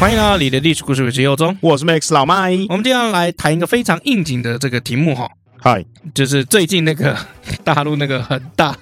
欢迎来到你的历史故事，我是尤忠，我是 Max 老麦。我们今天要来谈一个非常应景的这个题目哈，嗨，就是最近那个 大陆那个很大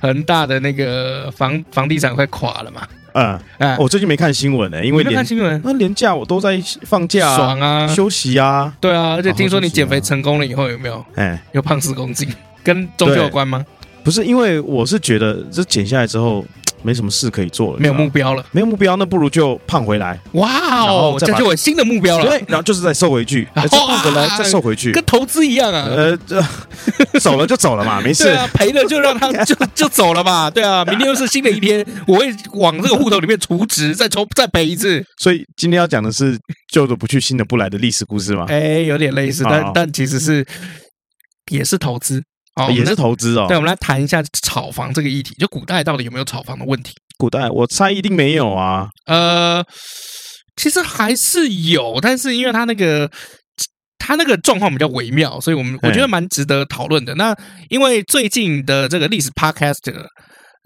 很大的那个房房地产快垮了嘛。嗯，哎，我最近没看新闻呢、欸，因为没看新闻，那连假我都在放假、啊，爽啊，休息啊，对啊，而且听说你减肥成功了以后有没有？哎，又胖十公斤，跟中秋有关吗？不是，因为我是觉得这减下来之后。没什么事可以做了，没有目标了，没有目标，那不如就胖回来。哇哦，这就有新的目标了。对，然后就是再瘦回去，再胖回来，再瘦回去，跟投资一样啊。呃，这 走了就走了嘛，没事。对啊，赔了就让他 就就走了嘛。对啊，明天又是新的一天，我会往这个户头里面储值，再抽再赔一次。所以今天要讲的是旧的不去，新的不来的历史故事吗？哎，有点类似，但但其实是也是投资。哦，也是投资哦。对，我们来谈一下炒房这个议题。就古代到底有没有炒房的问题？古代我猜一定没有啊。呃，其实还是有，但是因为他那个他那个状况比较微妙，所以我们我觉得蛮值得讨论的。那因为最近的这个历史 podcast。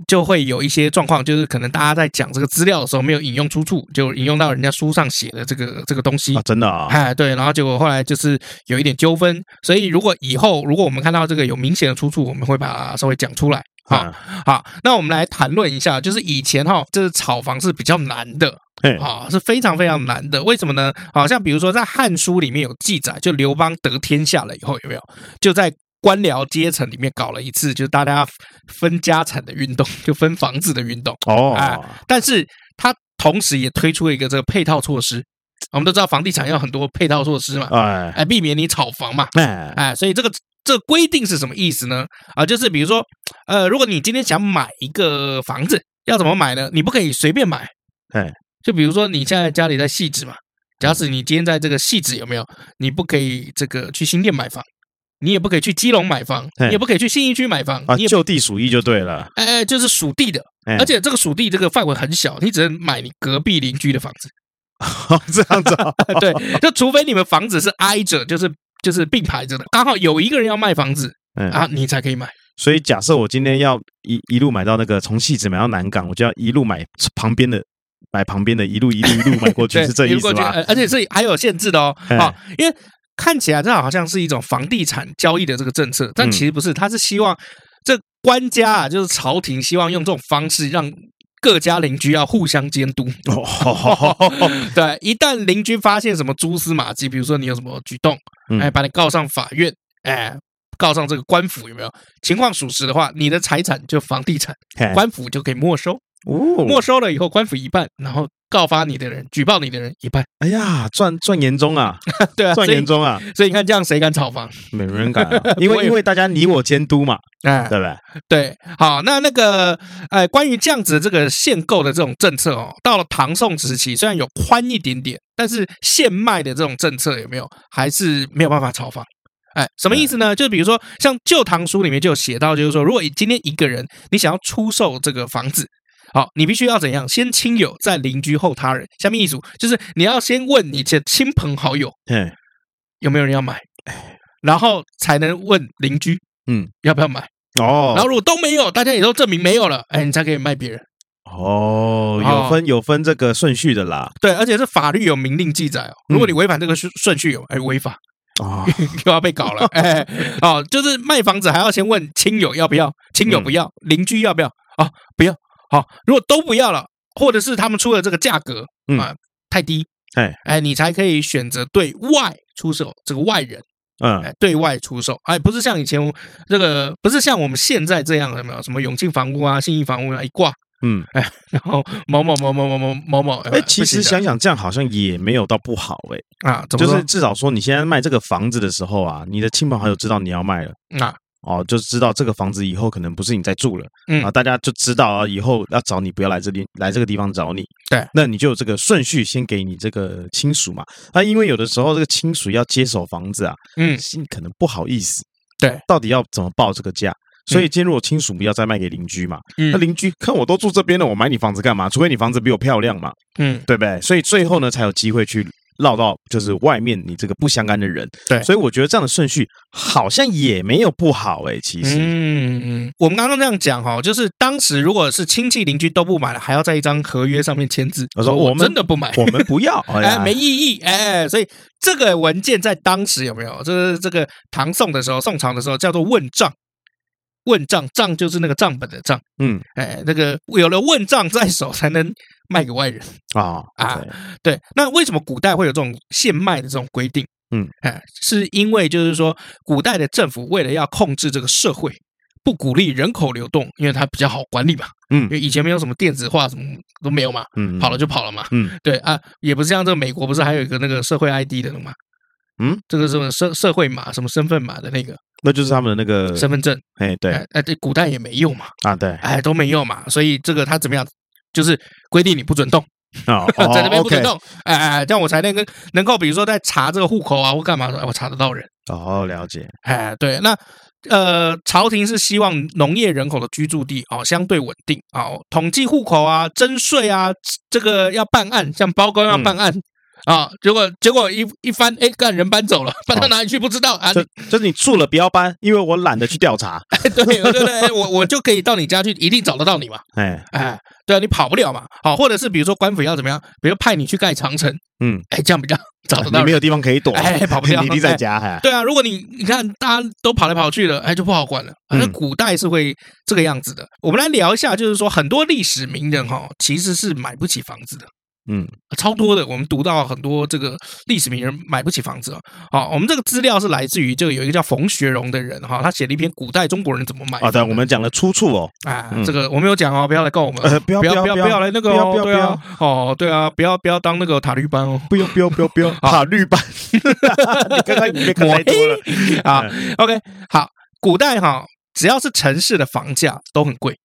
就会有一些状况，就是可能大家在讲这个资料的时候没有引用出处，就引用到人家书上写的这个这个东西啊，真的啊，哎对，然后结果后来就是有一点纠纷，所以如果以后如果我们看到这个有明显的出处，我们会把它稍微讲出来。好，好，那我们来谈论一下，就是以前哈，这是炒房是比较难的，啊，是非常非常难的。为什么呢？好像比如说在《汉书》里面有记载，就刘邦得天下了以后，有没有就在。官僚阶层里面搞了一次，就是大家分家产的运动，就分房子的运动哦。哎，但是他同时也推出了一个这个配套措施。我们都知道房地产要很多配套措施嘛，哎，哎，避免你炒房嘛，哎，哎，所以这个这个规定是什么意思呢？啊，就是比如说，呃，如果你今天想买一个房子，要怎么买呢？你不可以随便买，哎，就比如说你现在家里在汐止嘛，假使你今天在这个汐止有没有？你不可以这个去新店买房。你也不可以去基隆买房，你也不可以去信义区买房啊，就地属地就对了。哎哎，就是属地的，而且这个属地这个范围很小，你只能买你隔壁邻居的房子。这样子，对，就除非你们房子是挨着，就是就是并排着的，刚好有一个人要卖房子，嗯啊，你才可以买。所以假设我今天要一一路买到那个从汐止买到南港，我就要一路买旁边的，买旁边的，一路一路一路买过去，是这意思吗？而且是还有限制的哦，啊，因为。看起来这好像是一种房地产交易的这个政策，但其实不是，他是希望这官家啊，就是朝廷希望用这种方式让各家邻居要互相监督。对，一旦邻居发现什么蛛丝马迹，比如说你有什么举动，哎，把你告上法院，哎，告上这个官府有没有？情况属实的话，你的财产就房地产，官府就可以没收。没收了以后，官府一半，然后。告发你的人，举报你的人一半。哎呀，赚赚严重啊！对啊，赚严重啊！所以你看，这样谁敢炒房？没人敢啊，因为因为大家你我监督嘛，哎，对不对？对，好，那那个，哎，关于这样子这个限购的这种政策哦，到了唐宋时期，虽然有宽一点点，但是限卖的这种政策有没有，还是没有办法炒房？哎，什么意思呢？就比如说，像《旧唐书》里面就有写到，就是说，如果今天一个人你想要出售这个房子。好，你必须要怎样？先亲友，再邻居，后他人。下面一组就是你要先问你的亲朋好友，嗯，有没有人要买，然后才能问邻居，嗯，要不要买？哦，然后如果都没有，大家也都证明没有了，哎，你才可以卖别人。哦，有分有分这个顺序的啦。对，而且是法律有明令记载哦。如果你违反这个顺顺序，有哎违法啊，又要被搞了。哎，哦，就是卖房子还要先问亲友要不要，亲友不要，邻居要不要？哦，不要。好，如果都不要了，或者是他们出的这个价格啊、呃、太低，哎哎，你才可以选择对外出售这个外人，嗯，对外出售，哎，不是像以前这个，不是像我们现在这样，有没有什么永庆房屋啊、信义房屋啊一挂，嗯，哎，然后某某某某某某某某，哎，其实想想这样好像也没有到不好，哎，啊，就是至少说你现在卖这个房子的时候啊，你的亲朋好友知道你要卖了，啊。哦，就知道这个房子以后可能不是你在住了，嗯啊，大家就知道啊，以后要找你不要来这里，来这个地方找你。对，那你就有这个顺序，先给你这个亲属嘛。啊，因为有的时候这个亲属要接手房子啊，嗯，心可能不好意思。对，到底要怎么报这个价？所以今天如果亲属不要再卖给邻居嘛，嗯那邻居看我都住这边了，我买你房子干嘛？除非你房子比我漂亮嘛，嗯，对不对？所以最后呢，才有机会去。绕到就是外面你这个不相干的人，对，所以我觉得这样的顺序好像也没有不好哎、欸，其实，嗯嗯，我们刚刚这样讲哈，就是当时如果是亲戚邻居都不买了，还要在一张合约上面签字，我说我们真的不买，我们不要，哎，没意义，哎，所以这个文件在当时有没有？就是这个唐宋的时候，宋朝的时候叫做问账。问账，账就是那个账本的账，嗯，哎，那个有了问账在手，才能卖给外人啊啊，对。那为什么古代会有这种限卖的这种规定？嗯，哎，是因为就是说，古代的政府为了要控制这个社会，不鼓励人口流动，因为它比较好管理嘛。嗯，因为以前没有什么电子化，什么都没有嘛。嗯，跑了就跑了嘛。嗯，对啊，也不是像这个美国，不是还有一个那个社会 ID 的嘛？嗯，这个什么社社会码，什么身份码的那个。那就是他们的那个身份证，哎，对，哎，对，古代也没用嘛，啊，对，哎，都没用嘛，所以这个他怎么样，就是规定你不准动。啊，在那边不准动，哎哎，这样我才能跟能够，比如说在查这个户口啊或干嘛的，我查得到人。哦，了解，哎，对，那呃，朝廷是希望农业人口的居住地哦相对稳定哦，统计户口啊，征税啊，这个要办案，像包公要办案。啊！结果结果一一翻，哎，干人搬走了，搬到哪里去不知道啊？就就是你住了不要搬，因为我懒得去调查。哎，对对对，我我就可以到你家去，一定找得到你嘛。哎哎，对啊，你跑不了嘛。好，或者是比如说官府要怎么样，比如派你去盖长城，嗯，哎，这样比较找得到。你没有地方可以躲，哎，跑不掉，你一定在家。哎，对啊，如果你你看大家都跑来跑去的，哎，就不好管了。反正古代是会这个样子的。我们来聊一下，就是说很多历史名人哈，其实是买不起房子的。嗯，超多的。我们读到很多这个历史名人买不起房子啊。好，我们这个资料是来自于这个有一个叫冯学荣的人哈，他写了一篇《古代中国人怎么买》。啊，对，我们讲了出处哦。啊，这个我没有讲哦，不要来告我们，不要不要不要不要来那个哦，对啊，哦对啊，不要不要当那个塔绿班哦，不要不要不要不要 塔绿班。你刚才你看太多了啊。OK，好，古代哈，只要是城市的房价都很贵。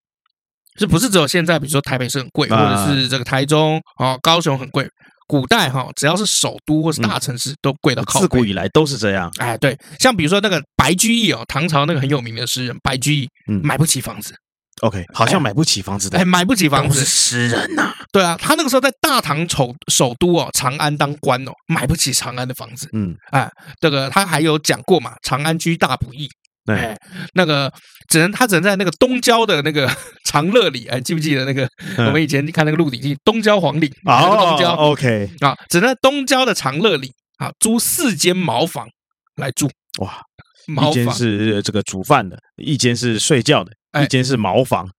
这不是只有现在，比如说台北是很贵，或者是这个台中哦、高雄很贵。古代哈，只要是首都或是大城市，都贵到靠。自古以来都是这样。哎，对，像比如说那个白居易哦，唐朝那个很有名的诗人白居易，嗯，买不起房子。OK，好像买不起房子的，哎，买不起房子是诗人呐。对啊，他那个时候在大唐首首都哦，长安当官哦，买不起长安的房子。嗯，哎，这个他还有讲过嘛，长安居大不易。哎，那个只能他只能在那个东郊的那个 长乐里，哎，记不记得那个我们以前看那个《鹿鼎记》东郊黄岭啊？东郊 OK 啊，只能在东郊的长乐里啊租四间茅房来住。哇，一间是这个煮饭的，一间是睡觉的，一间是茅房，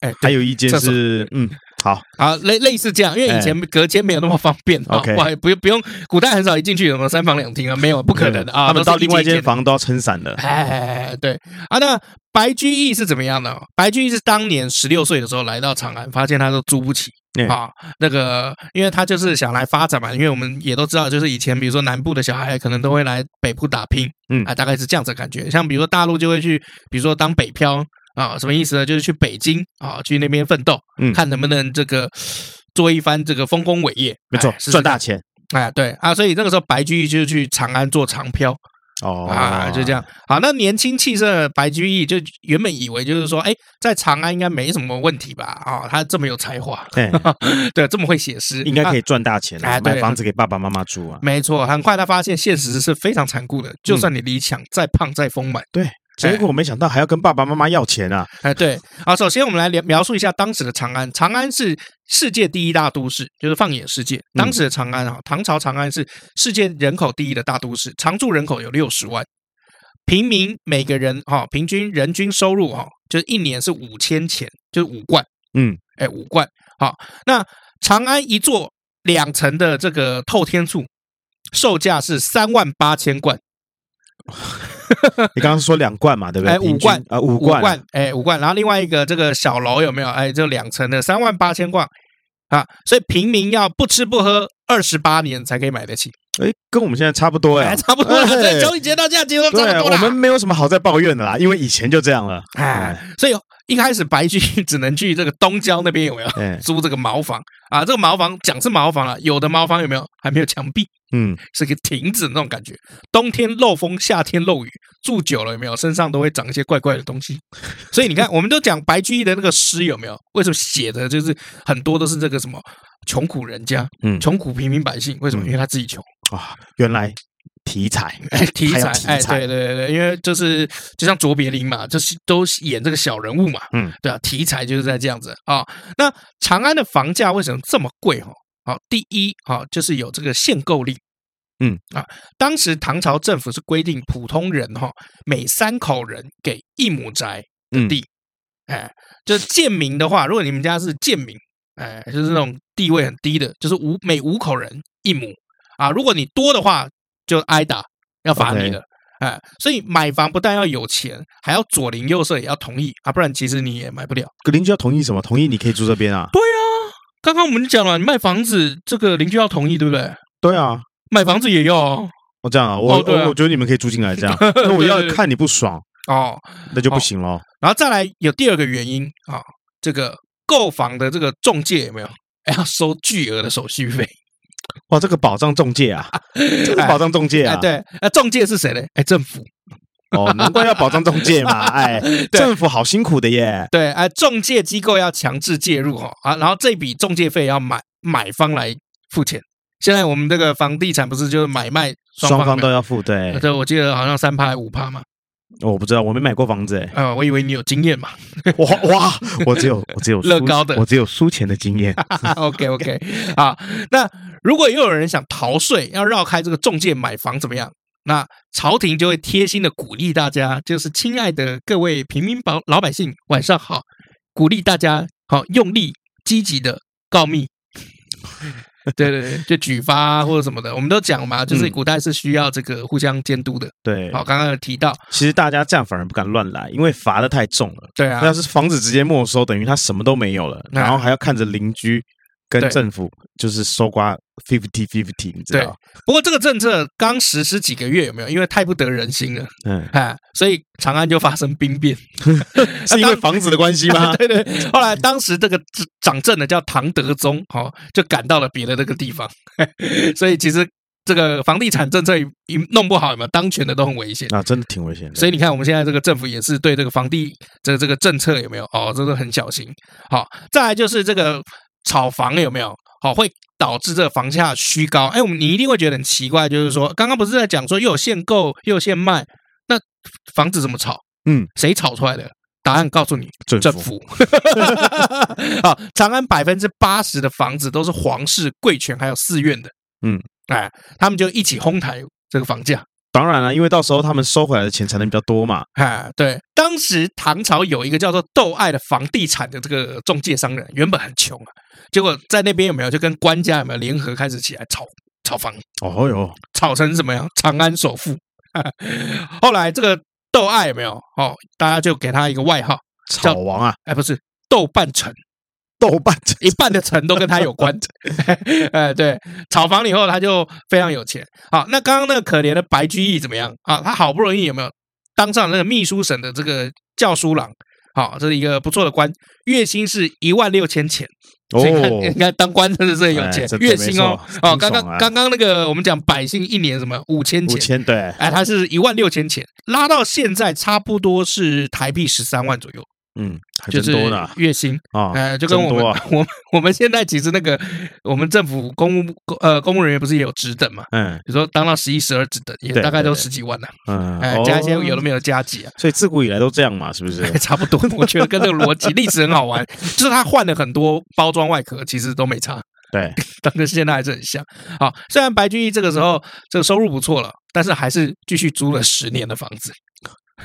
哎，还有一间是嗯。好。好类类似这样，因为以前隔间没有那么方便，OK，不用不用，古代很少一进去有什么三房两厅啊，没有，不可能的啊，他们到另外一间房都要撑伞的，哎，对。啊，那白居易是怎么样的？白居易是当年十六岁的时候来到长安，发现他都租不起啊，那个，因为他就是想来发展嘛，因为我们也都知道，就是以前比如说南部的小孩可能都会来北部打拼，嗯。啊，大概是这样子的感觉，像比如说大陆就会去，比如说当北漂。啊，什么意思呢？就是去北京啊，去那边奋斗，嗯，看能不能这个做一番这个丰功伟业。没错，赚大钱。哎，对啊，所以那个时候白居易就去长安做长漂。哦啊，就这样。好，那年轻气盛的白居易就原本以为就是说，哎，在长安应该没什么问题吧？啊，他这么有才华，对，对，这么会写诗，应该可以赚大钱，买房子给爸爸妈妈住啊。没错，很快他发现现实是非常残酷的，就算你理想再胖再丰满，对。结果我没想到还要跟爸爸妈妈要钱啊！哎，对，好，首先我们来描描述一下当时的长安。长安是世界第一大都市，就是放眼世界，当时的长安啊，唐朝长安是世界人口第一的大都市，常住人口有六十万，平民每个人哈平均人均收入哈就是一年是五千钱，就是五贯，嗯，哎，五贯。好，那长安一座两层的这个透天厝，售价是三万八千贯。你刚刚说两罐嘛，对不对？哎，五罐啊，五罐，哎，五罐。然后另外一个这个小楼有没有？哎，就两层的三万八千罐啊。所以平民要不吃不喝二十八年才可以买得起。哎，跟我们现在差不多哎，差不多。所以交易街道价几乎差不多。我们没有什么好再抱怨的啦，因为以前就这样了。哎，所以一开始白居易 只能去这个东郊那边有没有租这个茅房啊？这个茅房讲是茅房啊，有的茅房有没有还没有墙壁？嗯，是个亭子那种感觉。冬天漏风，夏天漏雨，住久了有没有身上都会长一些怪怪的东西？所以你看，我们都讲白居易的那个诗有没有？为什么写的就是很多都是这个什么穷苦人家，嗯，穷苦平民百姓？为什么？因为他自己穷啊，原来。题材，题材，哎，对对对对，因为就是就像卓别林嘛，就是都演这个小人物嘛，嗯，对啊，题材就是在这样子啊。那长安的房价为什么这么贵？哈，好，第一啊，就是有这个限购令，嗯啊，当时唐朝政府是规定普通人哈，每三口人给一亩宅的地，哎，就是贱民的话，如果你们家是贱民，哎，就是那种地位很低的，就是五每五口人一亩啊，如果你多的话。就挨打，要罚你的，哎所以买房不但要有钱，还要左邻右舍也要同意啊，不然其实你也买不了。可邻居要同意什么？同意你可以住这边啊？对啊，刚刚我们讲了，你卖房子这个邻居要同意，对不对？对啊，买房子也要哦。哦，这样啊，我、哦啊、我觉得你们可以住进来，这样。那我要看你不爽哦，那就不行了。然后再来有第二个原因啊，这个购房的这个中介有没有？要收巨额的手续费。哇，这个保障中介啊，这个保障中介啊，对，那中介是谁呢？哎，政府哦，难怪要保障中介嘛，哎，政府好辛苦的耶。对，哎，中介机构要强制介入哈啊，然后这笔中介费要买买方来付钱。现在我们这个房地产不是就是买卖双方，双方都要付？对，对，我记得好像三趴五趴嘛。我不知道，我没买过房子哎。呃，我以为你有经验嘛。哇哇，我只有 我只有乐高的，我只有输钱的经验。OK OK，好，那如果又有人想逃税，要绕开这个中介买房怎么样？那朝廷就会贴心的鼓励大家，就是亲爱的各位平民老老百姓，晚上好，鼓励大家好用力积极的告密。对对对，就举发 或者什么的，我们都讲嘛，就是古代是需要这个互相监督的。对，好，刚刚有提到，其实大家这样反而不敢乱来，因为罚的太重了。对啊，要是房子直接没收，等于他什么都没有了，然后还要看着邻居。跟政府就是收刮 fifty fifty，你知道？不过这个政策刚实施几个月有没有？因为太不得人心了，嗯，哎，所以长安就发生兵变，是因为房子的关系吗？对对。后来当时这个掌政的叫唐德宗，哦，就赶到了别的那个地方，所以其实这个房地产政策一弄不好，有没有？当权的都很危险啊，真的挺危险的。所以你看，我们现在这个政府也是对这个房地这个这个政策有没有？哦，真的很小心。好，再来就是这个。炒房有没有好，会导致这个房价虚高？哎，我们你一定会觉得很奇怪，就是说，刚刚不是在讲说又有限购又有限卖，那房子怎么炒？嗯，谁炒出来的？答案告诉你，政府。好，长安百分之八十的房子都是皇室、贵权还有寺院的。嗯，哎，他们就一起哄抬这个房价。当然了，因为到时候他们收回来的钱才能比较多嘛。哎，对，当时唐朝有一个叫做窦爱的房地产的这个中介商人，原本很穷啊，结果在那边有没有就跟官家有没有联合开始起来炒炒房？哦哟，炒成什么样？长安首富。后来这个窦爱有没有？哦，大家就给他一个外号，炒王啊？哎，不是，豆半城。豆瓣一半的城都跟他有关，哎，对，炒房以后他就非常有钱。好，那刚刚那个可怜的白居易怎么样啊？他好不容易有没有当上那个秘书省的这个教书郎？好，这是一个不错的官，月薪是一万六千钱。哦，应该当官真的是有钱，月薪哦。哦，刚刚刚刚那个我们讲百姓一年什么五千钱？五千对，哎，他是一万六千钱，拉到现在差不多是台币十三万左右。嗯，还真多呢，月薪啊，呃，就跟我们我们我们现在其实那个我们政府公务呃公务人员不是也有职等嘛？嗯，比如说当到十一、十二职等，也大概都十几万呢。嗯，哎，加一些有的没有加几啊？所以自古以来都这样嘛，是不是？差不多，我觉得跟这个逻辑历史很好玩，就是他换了很多包装外壳，其实都没差。对，但跟现在还是很像。好，虽然白居易这个时候这个收入不错了，但是还是继续租了十年的房子。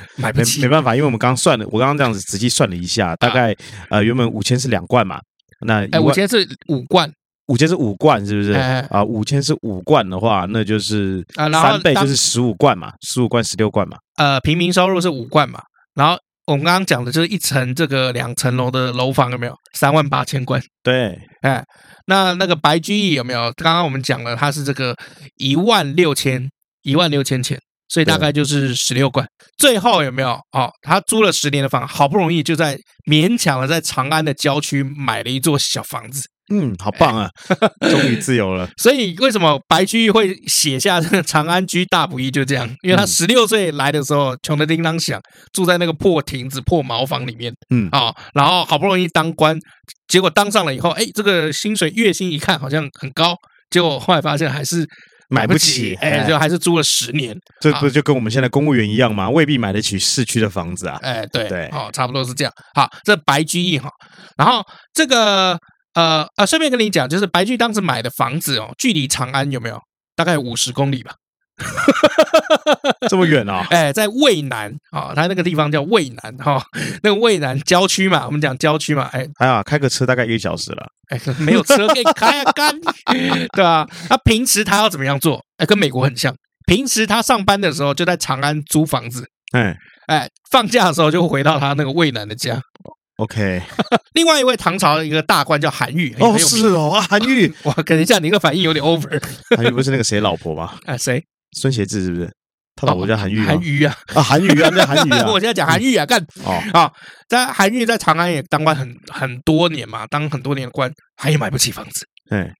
买不起，没办法，因为我们刚刚算了，我刚刚这样子仔细算了一下，大概呃原本五千是两罐嘛，那哎五千是五罐，五千是五罐是不是？啊，五千是五罐的话，那就是三倍就是十五罐嘛，十五罐十六罐嘛。呃，平民收入是五罐嘛，然后我们刚刚讲的就是一层这个两层楼的楼房有没有三万八千罐？对，哎，那那个白居易有没有？刚刚我们讲了，他是这个一万六千一万六千钱。所以大概就是十六贯。最后有没有？哦，他租了十年的房，好不容易就在勉强的在长安的郊区买了一座小房子。嗯，好棒啊！终于自由了。所以为什么白居易会写下这个“长安居大不易”？就这样，因为他十六岁来的时候穷的叮当响，住在那个破亭子、破茅房里面。嗯啊，然后好不容易当官，结果当上了以后，哎，这个薪水月薪一看好像很高，结果后来发现还是买不起，哎，就还是租了十年。这不就跟我们现在公务员一样吗？未必买得起市区的房子啊。哎，对对，哦，差不多是这样。好，这白居易哈，然后这个。呃呃，顺便跟你讲，就是白居易当时买的房子哦，距离长安有没有？大概五十公里吧，这么远啊？哎，在渭南啊，他那个地方叫渭南哈，那个渭南郊区嘛，我们讲郊区嘛，哎，还好开个车大概一个小时了，哎，没有车可以开啊，干，对吧？他平时他要怎么样做？哎，跟美国很像，平时他上班的时候就在长安租房子，哎哎，放假的时候就回到他那个渭南的家。OK，另外一位唐朝的一个大官叫韩愈。哦，是哦，啊，韩愈，哇，等一下，你这个反应有点 over。韩愈不是那个谁老婆吗？啊，谁？孙协志是不是？他老婆叫韩愈。韩愈啊，啊，韩愈啊，叫韩愈啊。我现在讲韩愈啊，干哦啊，在韩愈在长安也当官很很多年嘛，当很多年的官，他也买不起房子。哎，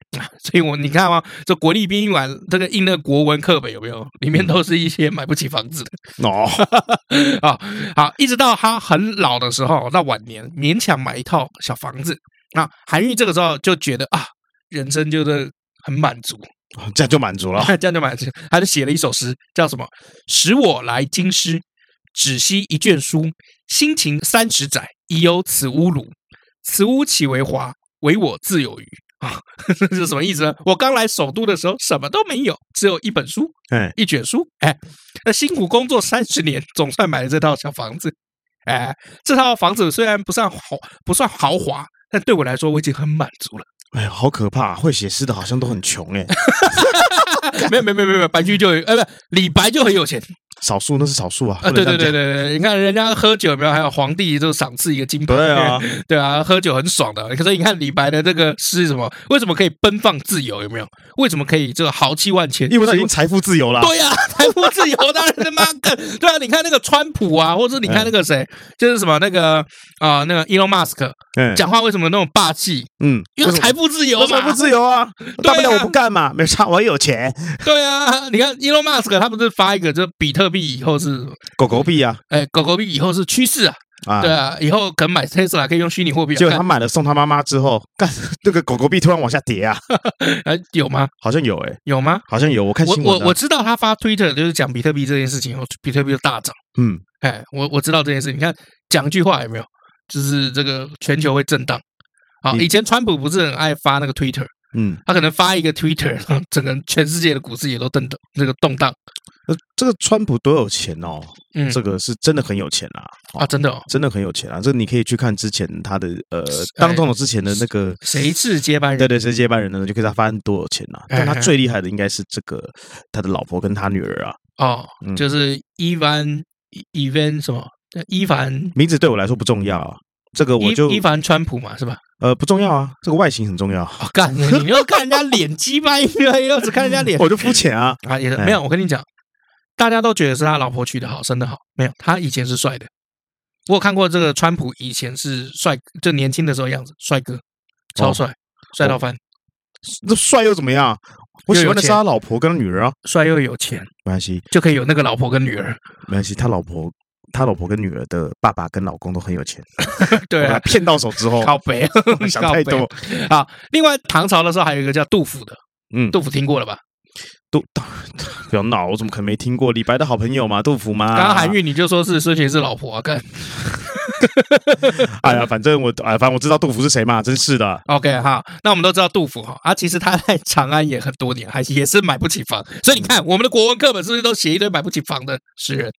所以我你看嘛，这国立宾馆这个印的国文课本有没有？里面都是一些买不起房子的哦。啊，好，一直到他很老的时候，到晚年勉强买一套小房子。那韩愈这个时候就觉得啊，人生就是很满足，这样就满足了，这样就满足。他就写了一首诗，叫什么？使我来京师，只惜一卷书，辛勤三十载，已有此屋庐。此屋岂为华？唯我自有余。啊，这是什么意思呢？我刚来首都的时候，什么都没有，只有一本书，哎，一卷书，哎，那辛苦工作三十年，总算买了这套小房子，哎，这套房子虽然不算豪，不算豪华，但对我来说，我已经很满足了。哎呀，好可怕！会写诗的好像都很穷哎。没有没有没有没有，白居易就哎不，李白就很有钱。少数那是少数啊！啊，对对对对对，你看人家喝酒有没有？还有皇帝就赏赐一个金牌。对啊，对啊，喝酒很爽的。可是你看李白的这个诗是什么？为什么可以奔放自由？有没有？为什么可以这个豪气万千？因为他已经财富自由了。对呀，财富自由当然他妈的，对啊，你看那个川普啊，或者你看那个谁，就是什么那个啊，那个 Elon Musk，讲话为什么那么霸气？嗯，因为财富自由嘛。财富自由啊，大不了我不干嘛，没差，我有钱。对啊，你看 Elon Musk 他不是发一个就比特币以后是。狗狗币啊，哎，狗狗币以后是趋势啊，啊，对啊，以后可能买 Tesla 可以用虚拟货币。结果他买了送他妈妈之后，干这个狗狗币突然往下跌啊？哎，有吗？好像有，哎，有吗？好像有，我看新闻，我我知道他发 Twitter 就是讲比特币这件事情比特币就大涨。嗯，哎，我我知道这件事，你看讲句话有没有？就是这个全球会震荡。啊，以前川普不是很爱发那个 Twitter？嗯，他可能发一个 Twitter，整个全世界的股市也都震荡，那个动荡。呃，这个川普多有钱哦，嗯，这个是真的很有钱啊，啊，真的，哦，真的很有钱啊。这个你可以去看之前他的呃，当总统之前的那个谁是接班人？对对，谁是接班人呢？就可以他发现多有钱啊。但他最厉害的应该是这个他的老婆跟他女儿啊。哦，就是伊凡伊凡什么？伊凡名字对我来说不重要啊。这个我就伊凡川普嘛，是吧？呃，不重要啊，这个外形很重要。哦、干，你又看人家脸鸡掰，又只看人家脸，我就肤浅啊 啊！也是没有，我跟你讲，大家都觉得是他老婆娶的好，生的好，没有，他以前是帅的。我有看过这个川普以前是帅，就年轻的时候样子，帅哥，超帅，帅、哦、到翻。那帅又怎么样？我喜欢的是他老婆跟女儿啊，帅又有钱，没关系，就可以有那个老婆跟女儿，没关系，他老婆。他老婆跟女儿的爸爸跟老公都很有钱，对啊，骗到手之后，靠北，想 太多啊。另外，唐朝的时候还有一个叫杜甫的，嗯，杜甫听过了吧？杜，不要闹，我怎么可能没听过？李白的好朋友嘛，杜甫嘛。刚刚韩愈你就说是孙权是老婆啊，干。哎呀，反正我哎，反正我知道杜甫是谁嘛，真是的。OK 哈，那我们都知道杜甫哈，啊，其实他在长安也很多年，还也是买不起房，所以你看我们的国文课本是不是都写一堆买不起房的诗人？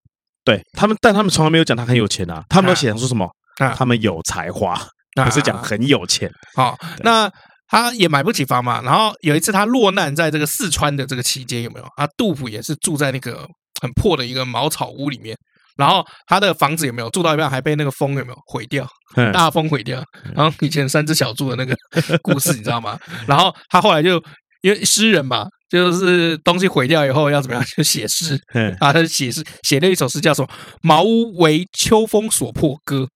对他们，但他们从来没有讲他很有钱啊。他们都写说什么？啊，他们有才华，不是讲很有钱。好，那他也买不起房嘛。然后有一次他落难在这个四川的这个期间，有没有？啊，杜甫也是住在那个很破的一个茅草屋里面。然后他的房子有没有住到一半还被那个风有没有毁掉？大风毁掉。然后以前三只小猪的那个 故事你知道吗？然后他后来就因为诗人嘛，就是东西毁掉以后要怎么样？就写诗啊，他写诗写了一首诗，叫什么？茅屋为秋风所破歌。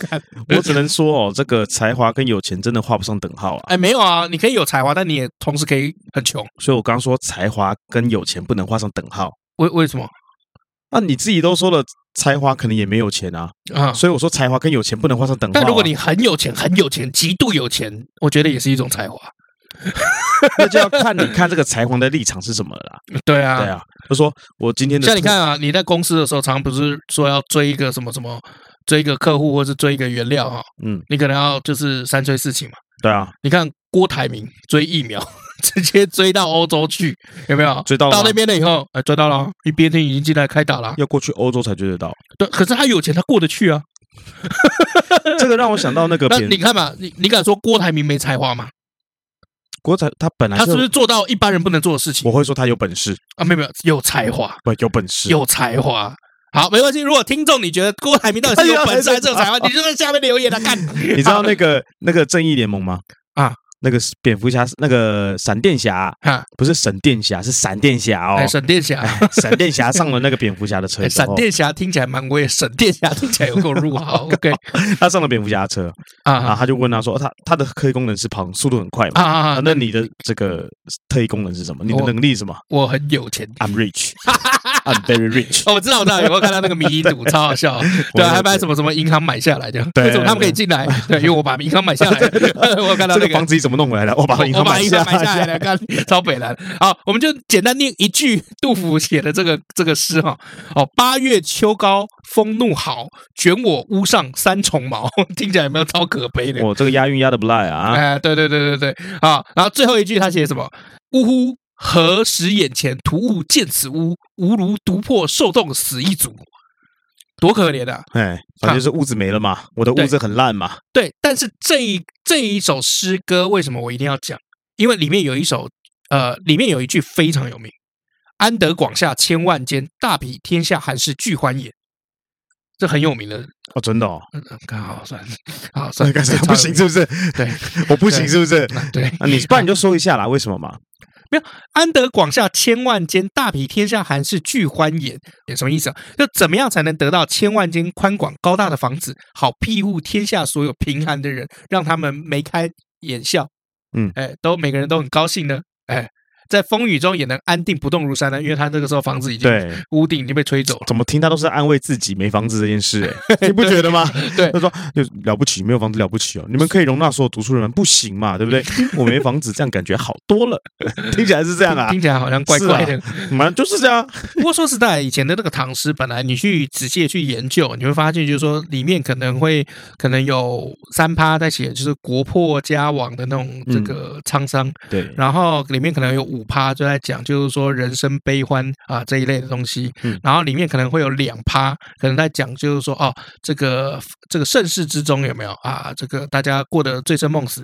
我只能说哦，这个才华跟有钱真的画不上等号啊！哎，没有啊，你可以有才华，但你也同时可以很穷。所以我刚刚说才华跟有钱不能画上等号。为为什么？那你自己都说了，才华可能也没有钱啊。啊，所以我说才华跟有钱不能画上等号。但如果你很有钱，很有钱，极度有钱，我觉得也是一种才华。那就要看你看这个才华的立场是什么了啦。对啊，对啊。就说我今天的像你看啊，你在公司的时候，常常不是说要追一个什么什么，追一个客户，或是追一个原料哈。嗯，你可能要就是三催四请嘛。对啊，你看郭台铭追疫苗，直接追到欧洲去，有没有？追到到那边了以后，哎，追到了，一边天已经进来开打了。要过去欧洲才追得到。对，可是他有钱，他过得去啊。这个让我想到那个，那你看嘛，你你敢说郭台铭没才华吗？郭台他本来他是不是做到一般人不能做的事情？我会说他有本事啊，没有没有，有才华，不有本事，有才华。好，没关系。如果听众你觉得郭台铭到底是有本事还是有才华，你就在下面留言来看。你知道那个 那个正义联盟吗？啊。那个蝙蝠侠，那个闪电侠，不是闪电侠，是闪电侠哦。闪电侠，闪电侠上了那个蝙蝠侠的车。闪电侠听起来蛮威，闪电侠听起来有够入 豪。OK，他上了蝙蝠侠的车啊，他就问他说：“他他的特异功能是跑速度很快嘛？啊啊，那你的这个特异功能是什么？你的能力是什么？”我很有钱，I'm rich，I'm very rich。哦，我知道，我知道，有没有看到那个迷因图，超好笑。对，还把什么什么银行买下来的，为什么他们可以进来？对，因为我把银行买下来。我看到这个房子怎么弄回来的？我把银行买下来，看超北蓝。好，我们就简单念一句杜甫写的这个这个诗哈。哦，八月秋高风怒号，卷我屋上三重茅。听起来有没有超可悲的？我这个押韵押的不赖啊！哎，对对对对对。好，然后最后一句他写什么？呜呼！何时眼前突兀见此屋？吾如独破受冻死一族。多可怜啊！哎，反正就是屋子没了嘛，啊、我的屋子很烂嘛。对，但是这一这一首诗歌为什么我一定要讲？因为里面有一首，呃，里面有一句非常有名：“安得广厦千万间，大庇天下寒士俱欢颜。”这很有名的哦，真的哦。嗯，刚好算了，好算不行？是不是？对，我不行，是不是？对，那你不然你就说一下啦，为什么嘛？没有，安得广厦千万间，大庇天下寒士俱欢颜。有什么意思啊？就怎么样才能得到千万间宽广高大的房子，好庇护天下所有贫寒的人，让他们眉开眼笑？嗯，哎，都每个人都很高兴呢。哎。在风雨中也能安定不动如山呢，因为他那个时候房子已经对。屋顶已经被吹走了。怎么听他都是安慰自己没房子这件事，哎，你不觉得吗？对，他说就了不起，没有房子了不起哦，你们可以容纳所有读书人，不行嘛，对不对？我没房子，这样感觉好多了，听起来是这样啊，听起来好像怪怪的，蛮就是这样。不过说实在，以前的那个唐诗，本来你去仔细的去研究，你会发现，就是说里面可能会可能有三趴在写，就是国破家亡的那种这个沧桑，对，然后里面可能有五趴就在讲。就是说人生悲欢啊这一类的东西，嗯，然后里面可能会有两趴，可能在讲就是说哦，这个这个盛世之中有没有啊？这个大家过得醉生梦死，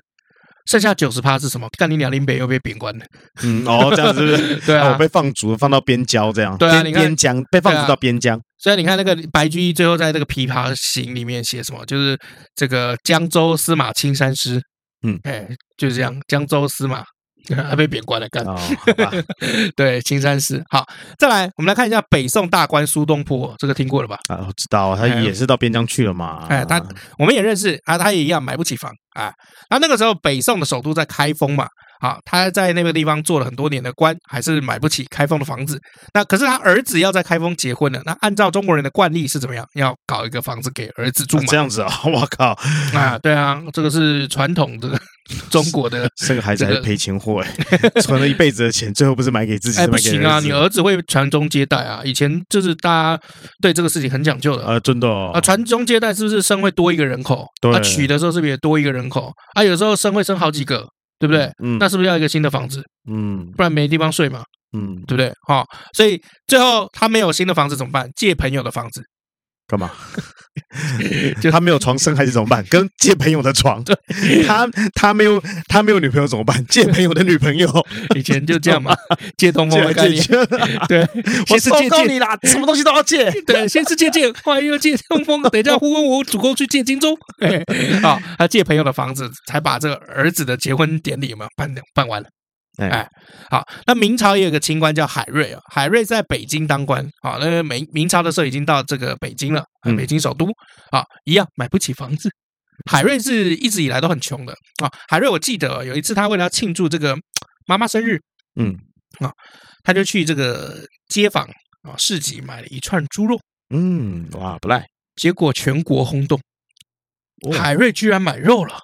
剩下九十趴是什么？干你娘，林北又被贬官了，嗯，哦，这样子是不是？对啊，我被放逐，放到边疆这样，对啊，你看边疆被放逐到边疆，所以你看那个白居易最后在这个《琵琶行》里面写什么？就是这个江州司马青衫湿，嗯，哎，就是这样，江州司马。还被贬官了，干哦！对，青山寺。好，再来，我们来看一下北宋大官苏东坡，这个听过了吧？啊，我知道，他也是到边疆去了嘛。哎，他我们也认识啊，他也一样买不起房啊。那那个时候，北宋的首都在开封嘛。啊，他在那个地方做了很多年的官，还是买不起开封的房子。那可是他儿子要在开封结婚了，那按照中国人的惯例是怎么样？要搞一个房子给儿子住嘛？这样子啊，我靠！啊，对啊，这个是传统的 中国的。生个孩子还是赔钱货哎，存了一辈子的钱，最后不是买给自己？哎，不行啊，你儿子会传宗接代啊。以前就是大家对这个事情很讲究的啊，真的啊，传宗接代是不是生会多一个人口？对，啊，娶的时候是不是也多一个人口？啊，有时候生会生好几个。对不对？嗯，那是不是要一个新的房子？嗯，不然没地方睡嘛。嗯，对不对？好，所以最后他没有新的房子怎么办？借朋友的房子。干嘛？就他没有床生孩子怎么办？跟借朋友的床。他他没有他没有女朋友怎么办？借朋友的女朋友。以前就这样嘛，借东风的概念。对，我是借借你啦，什么东西都要借。对，先是借借，后来又借东风，等一下呼问我主公去借荆州。啊，他借朋友的房子，才把这个儿子的结婚典礼嘛办办完了。哎，好，那明朝也有个清官叫海瑞啊，海瑞在北京当官啊，那个明明朝的时候已经到这个北京了，北京首都啊，一样买不起房子。海瑞是一直以来都很穷的啊。海瑞我记得有一次他为了要庆祝这个妈妈生日，嗯啊，他就去这个街坊啊市集买了一串猪肉，嗯哇不赖，结果全国轰动，海瑞居然买肉了。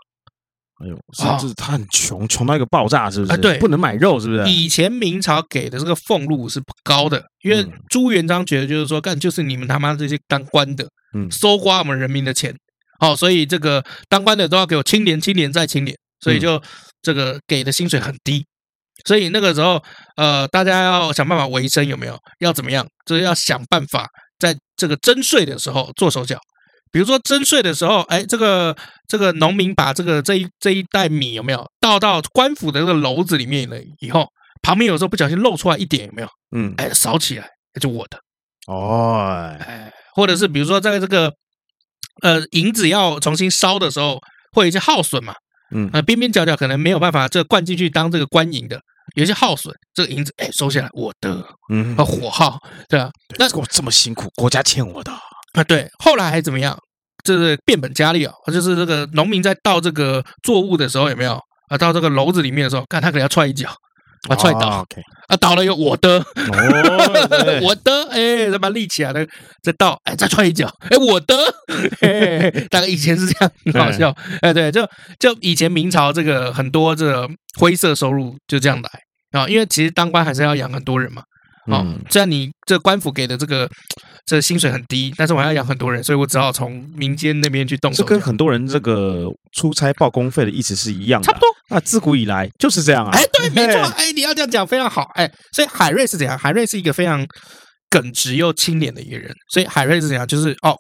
哎呦，甚至他很穷，穷到一个爆炸，是不是？对，不能买肉，是不是？以前明朝给的这个俸禄是不高的，因为朱元璋觉得就是说，干就是你们他妈这些当官的，嗯，搜刮我们人民的钱，好，所以这个当官的都要给我清廉、清廉再清廉，所以就这个给的薪水很低，所以那个时候，呃，大家要想办法维生，有没有？要怎么样？就是要想办法在这个征税的时候做手脚。比如说征税的时候，哎，这个这个农民把这个这一这一袋米有没有倒到官府的这个篓子里面了以后，旁边有时候不小心露出来一点有没有？嗯，哎，扫起来，就我的哦，哎，或者是比如说在这个呃银子要重新烧的时候，会有一些耗损嘛，嗯，呃边边角角可能没有办法这灌进去当这个官银的，有一些耗损，这个银子哎收下来我的，嗯，啊火耗对啊？那我这么辛苦，国家欠我的。啊，对，后来还怎么样？就是变本加厉啊，就是这个农民在倒这个作物的时候，有没有啊？到这个篓子里面的时候，看他可能要踹一脚，啊，踹倒，啊，啊，倒了有我的，哦，我的，哎，他妈立起来了，再倒，哎，再踹一脚，哎，我的，哎，大概以前是这样，很好笑，哎，对，就就以前明朝这个很多这个灰色收入就这样来啊，因为其实当官还是要养很多人嘛。哦，虽然你这官府给的这个 这薪水很低，但是我还要养很多人，所以我只好从民间那边去动手。这跟很多人这个出差报公费的意思是一样的，差不多。那自古以来就是这样啊。哎，对，没错。哎，你要这样讲非常好。哎，所以海瑞是怎样？海瑞是一个非常耿直又清廉的一个人。所以海瑞是怎样？就是哦，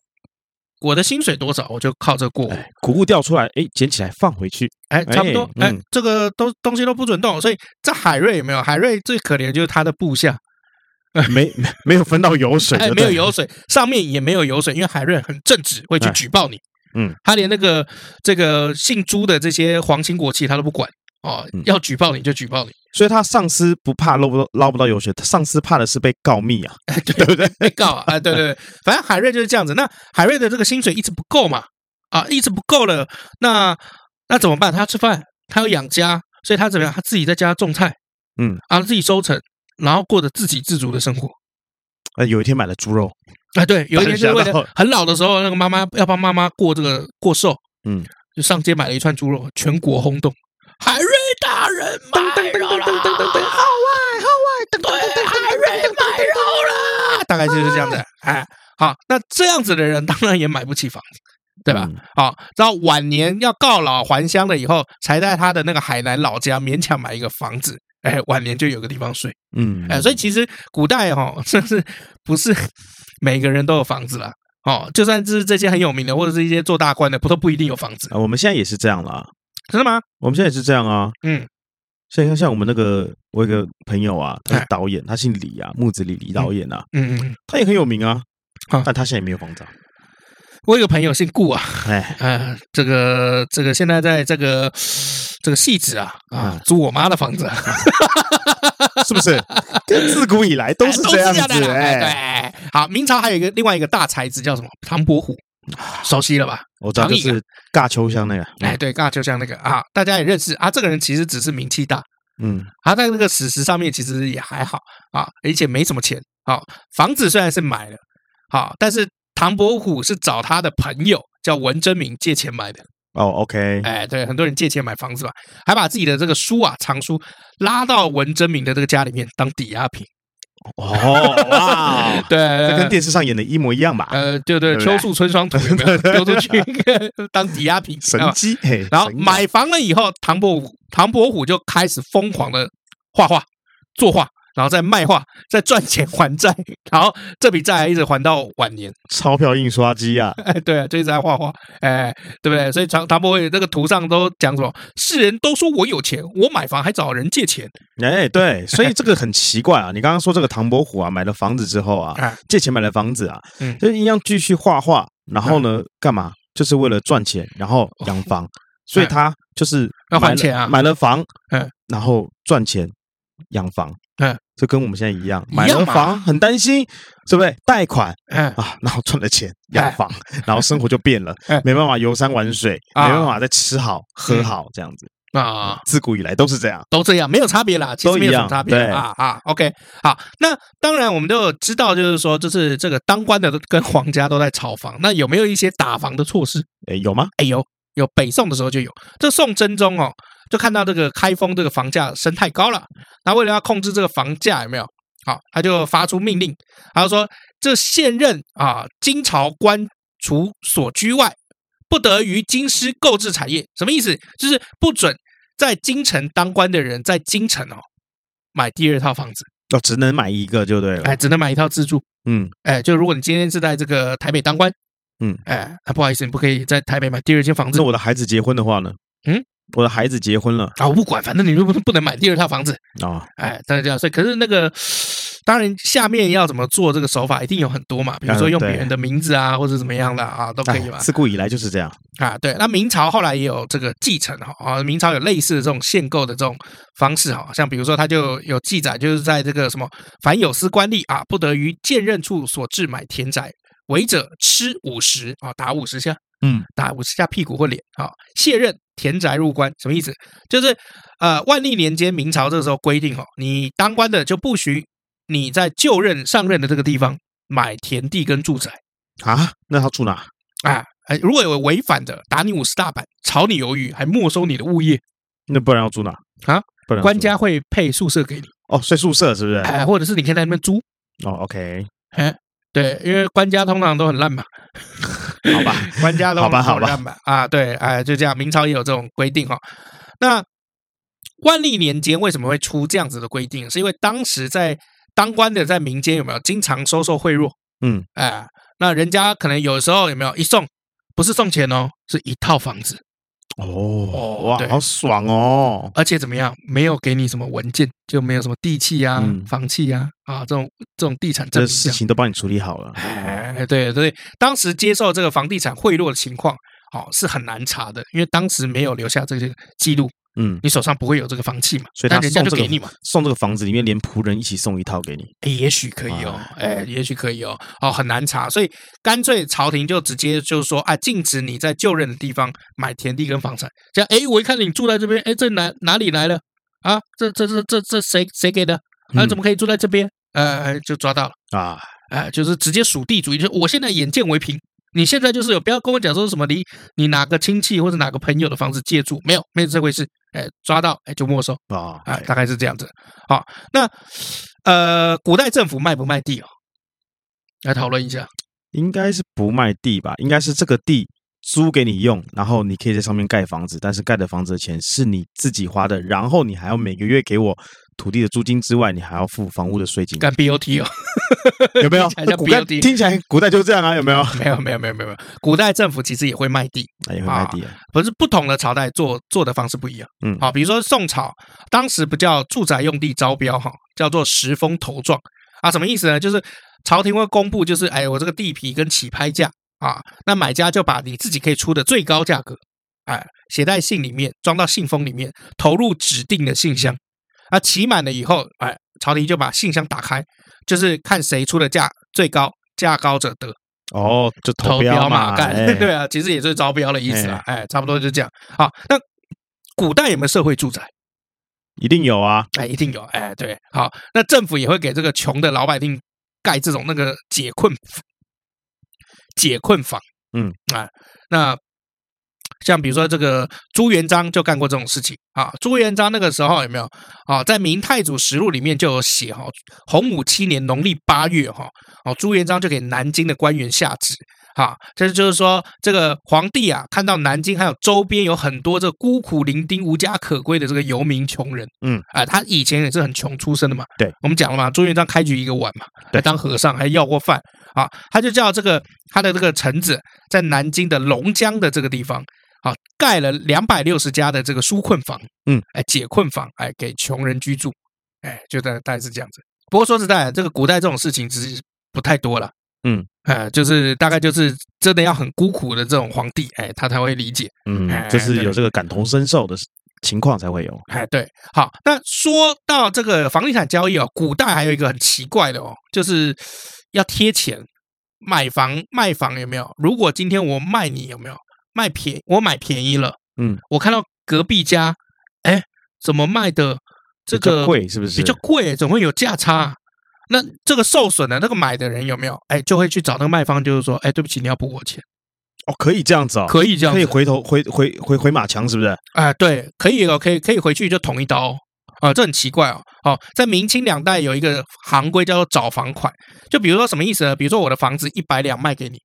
我的薪水多少，我就靠这过。谷物掉出来，哎，捡起来放回去。哎，差不多。哎，这个都东西都不准动。所以这海瑞有没有？海瑞最可怜的就是他的部下。没没有分到油水，哎，没有油水，上面也没有油水，因为海瑞很正直，会去举报你。嗯，他连那个这个姓朱的这些皇亲国戚他都不管哦，要举报你就举报你。所以他上司不怕捞不捞不到油水，他上司怕的是被告密啊，对不对？被告啊，哎，对对对，反正海瑞就是这样子。那海瑞的这个薪水一直不够嘛，啊，一直不够了，那那怎么办？他要吃饭，他要养家，所以他怎么样？他自己在家种菜，嗯，啊，自己收成。然后过着自给自足的生活。呃，有一天买了猪肉，哎，对，有一天就 是为了很老的时候，那个妈妈要帮妈妈过这个过寿，嗯，就上街买了一串猪肉，全国轰动。海瑞大人买肉了，号外号外，对，海瑞买肉了，大概就是这样子。哎，好，那这样子的人当然也买不起房子，对吧？好，然后晚年要告老还乡了以后，才在他的那个海南老家勉强买一个房子。哎，晚年就有个地方睡，嗯，哎，所以其实古代哈，甚至不是每个人都有房子了，哦，就算是这些很有名的，或者是一些做大官的，不都不一定有房子啊。我们现在也是这样啦，真的吗？我们现在也是这样啊，嗯，所以像像我们那个，我有个朋友啊，他是导演，他姓李啊，木子李李导演啊，嗯嗯，他也很有名啊，但他现在也没有房子。我有个朋友姓顾啊，哎，呃，这个这个现在在这个这个戏子啊啊租我妈的房子，是不是？自古以来都是这样子，哎，对。好，明朝还有一个另外一个大才子叫什么？唐伯虎，熟悉了吧？我知道，就是尬秋香那个，哎，对，尬秋香那个啊，大家也认识啊。这个人其实只是名气大，嗯，他在那个史实上面其实也还好啊，而且没什么钱。好，房子虽然是买了，好，但是。唐伯虎是找他的朋友叫文征明借钱买的哦，OK，哎，对，很多人借钱买房子吧，还把自己的这个书啊藏书拉到文征明的这个家里面当抵押品。哦，哇，对，这跟电视上演的一模一样吧？呃，对对，秋树春霜图 有没有丢出去 当抵押品？神机，然后买房了以后，唐伯虎唐伯虎就开始疯狂的画画作画。然后再卖画，再赚钱还债，然后这笔债还一直还到晚年。钞票印刷机啊，哎，对啊，就一直在画画，哎，对不对？所以唐唐伯虎这个图上都讲什么？世人都说我有钱，我买房还找人借钱。哎，对，所以这个很奇怪啊。你刚刚说这个唐伯虎啊，买了房子之后啊，借钱买了房子啊，嗯，就一样继续画画，然后呢，干嘛？就是为了赚钱，然后养房。所以他就是要还钱啊，买了房，嗯，然后赚钱。养房，嗯，就跟我们现在一样，买了房很担心，对不对？贷款，嗯啊，然后赚了钱养房，然后生活就变了，没办法游山玩水，没办法再吃好喝好这样子啊。自古以来都是这样，都这样，没有差别啦，其实没有什么差别啊啊。OK，好，那当然我们都有知道，就是说，就是这个当官的都跟皇家都在炒房，那有没有一些打房的措施？哎，有吗？哎有。有北宋的时候就有，这宋真宗哦，就看到这个开封这个房价升太高了，那为了要控制这个房价，有没有？好，他就发出命令，他就说这现任啊金朝官除所居外，不得于京师购置产业。什么意思？就是不准在京城当官的人在京城哦买第二套房子哦，只能买一个就对了，哎，只能买一套自住。嗯，哎，就如果你今天是在这个台北当官。嗯，哎，那不好意思，你不可以在台北买第二间房子。那我的孩子结婚的话呢？嗯，我的孩子结婚了啊，我不管，反正你就不不能买第二套房子啊。哎，当然这样。所以，可是那个，当然下面要怎么做这个手法，一定有很多嘛。比如说用别人的名字啊，或者怎么样的啊，都可以嘛。自古以来就是这样啊。对，那明朝后来也有这个继承哈啊，明朝有类似的这种限购的这种方式哈，像比如说他就有记载，就是在这个什么凡有司官吏啊，不得于建任处所置买田宅。违者吃五十啊，打五十下，嗯，打五十下屁股或脸啊，卸任田宅入关，什么意思？就是呃，万历年间，明朝这个时候规定哦，你当官的就不许你在就任上任的这个地方买田地跟住宅啊。那他住哪？啊，哎，如果有违反的，打你五十大板，炒你鱿鱼，还没收你的物业。那不然要住哪啊？不然官家会配宿舍给你哦，睡宿舍是不是？哎，或者是你可以在那边租哦。OK，哎。对，因为官家通常都很烂嘛，好吧，官家都好吧，好吧，啊，对，哎，就这样，明朝也有这种规定哈。那万历年间为什么会出这样子的规定？是因为当时在当官的在民间有没有经常收受贿赂？嗯，哎，那人家可能有时候有没有一送，不是送钱哦，是一套房子。哦，哇，好爽哦！而且怎么样？没有给你什么文件，就没有什么地契啊、房契啊啊，这种这种地产这事情都帮你处理好了。哎，对对，当时接受这个房地产贿赂的情况，哦，是很难查的，因为当时没有留下这些记录。嗯，你手上不会有这个房契嘛？所以他人家就给你嘛，送这个房子里面连仆人一起送一套给你。哎，也许可以哦，哎，也许可以哦，哦，很难查，所以干脆朝廷就直接就是说，啊，禁止你在就任的地方买田地跟房产。这样，哎，我一看你住在这边，哎，这哪哪里来了啊？这这这这这谁谁给的？啊，怎么可以住在这边？呃，就抓到了啊，哎，就是直接属地主义，就我现在眼见为凭。你现在就是有，不要跟我讲说什么你你哪个亲戚或者哪个朋友的房子借住，没有，没有这回事。哎，抓到哎就没收啊，哎大概是这样子。好，那呃，古代政府卖不卖地哦？来讨论一下，应该是不卖地吧？应该是这个地租给你用，然后你可以在上面盖房子，但是盖的房子的钱是你自己花的，然后你还要每个月给我。土地的租金之外，你还要付房屋的税金。干 BOT 哦，有没有？古代听起来古代就这样啊？有 没有？没有，没有，没有，没有。古代政府其实也会卖地，也会卖地啊。不是不同的朝代做做的方式不一样。嗯，好，比如说宋朝，当时不叫住宅用地招标哈，叫做十封头状啊。什么意思呢？就是朝廷会公布，就是哎，我这个地皮跟起拍价啊，那买家就把你自己可以出的最高价格，哎，写在信里面，装到信封里面，投入指定的信箱。那期满了以后，哎，朝廷就把信箱打开，就是看谁出的价最高，价高者得。哦，就投标嘛，干、哎、对啊，其实也是招标的意思啊。哎，哎，差不多就这样。好，那古代有没有社会住宅？一定有啊，哎，一定有。哎，对，好，那政府也会给这个穷的老百姓盖这种那个解困解困房。嗯啊，那。像比如说这个朱元璋就干过这种事情啊。朱元璋那个时候有没有啊？在《明太祖实录》里面就有写哈，洪武七年农历八月哈，哦，朱元璋就给南京的官员下旨哈，这就是说这个皇帝啊，看到南京还有周边有很多这孤苦伶仃、无家可归的这个游民穷人，嗯，啊，他以前也是很穷出身的嘛。对，我们讲了嘛，朱元璋开局一个碗嘛，还当和尚，还要过饭啊，他就叫这个他的这个臣子在南京的龙江的这个地方。好，盖了两百六十家的这个纾困房，嗯，哎，解困房，哎，给穷人居住，哎，就大概是这样子。不过说实在，这个古代这种事情其实不太多了，嗯，哎，就是大概就是真的要很孤苦的这种皇帝，哎，他才会理解，嗯，就是有这个感同身受的情况才会有。哎，对，好，那说到这个房地产交易哦，古代还有一个很奇怪的哦，就是要贴钱买房卖房有没有？如果今天我卖你有没有卖便宜？我买便宜了，嗯，我看到隔壁家，哎，怎么卖的这个贵？是不是比较贵？怎么会有价差？那这个受损的那个买的人有没有？哎，就会去找那个卖方，就是说，哎，对不起，你要补我钱。哦，可以这样子哦，可以这样子，可以回头回回回回马枪，是不是？哎，对，可以哦，可以可以回去就捅一刀啊，这很奇怪哦。哦，在明清两代有一个行规叫做找房款，就比如说什么意思呢？比如说我的房子一百两卖给你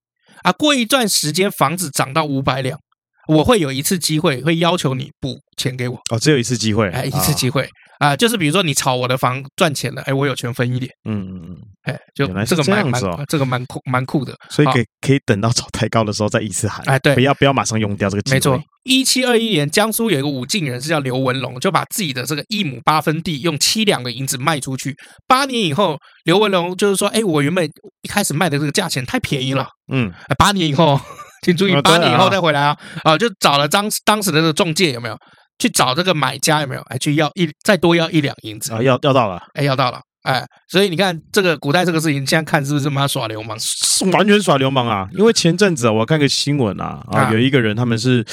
啊，过一段时间房子涨到五百两，我会有一次机会会要求你补钱给我。哦，只有一次机会，哎，一次机会。哦啊，就是比如说你炒我的房赚钱了，哎，我有权分一点。嗯嗯嗯，哎，就这个蛮蛮这个蛮酷蛮酷的，所以可以可以等到炒太高的时候再一次喊。哎，对，不要不要马上用掉这个机会。没错，一七二一年，江苏有一个武进人是叫刘文龙，就把自己的这个一亩八分地用七两的银子卖出去。八年以后，刘文龙就是说，哎，我原本一开始卖的这个价钱太便宜了。嗯，八年以后，请注意，八年以后再回来啊啊，就找了当当时的这个中介有没有？去找这个买家有没有？哎，去要一再多要一两银子啊，要要到了，哎，要到了，哎，所以你看这个古代这个事情，现在看是不是妈耍流氓？是完全耍流氓啊！因为前阵子啊，我看个新闻啊，啊，有一个人他们是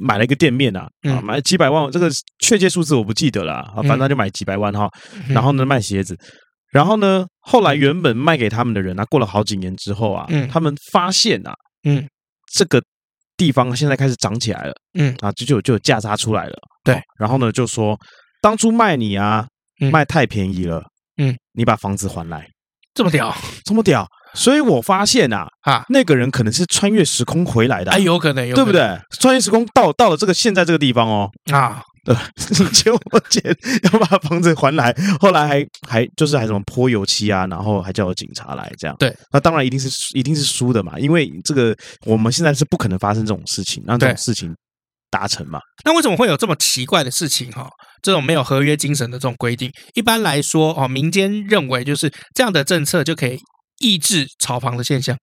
买了一个店面啊，啊，买几百万，这个确切数字我不记得了啊，反正他就买几百万哈，然后呢卖鞋子，然后呢后来原本卖给他们的人啊，过了好几年之后啊，他们发现啊，嗯，这个。地方现在开始涨起来了，嗯。啊，就就有就有价差出来了，对，然后呢就说当初卖你啊，卖太便宜了，嗯，你把房子还来，这么屌，这么屌，所以我发现啊，啊，那个人可能是穿越时空回来的，哎，有可能，有对不对？穿越时空到到了这个现在这个地方哦，啊。对，你欠我钱，要把房子还来。后来还还就是还什么泼油漆啊，然后还叫我警察来这样。对，那当然一定是一定是输的嘛，因为这个我们现在是不可能发生这种事情，让这种事情达成嘛。那为什么会有这么奇怪的事情哈？这种没有合约精神的这种规定，一般来说哦，民间认为就是这样的政策就可以抑制炒房的现象。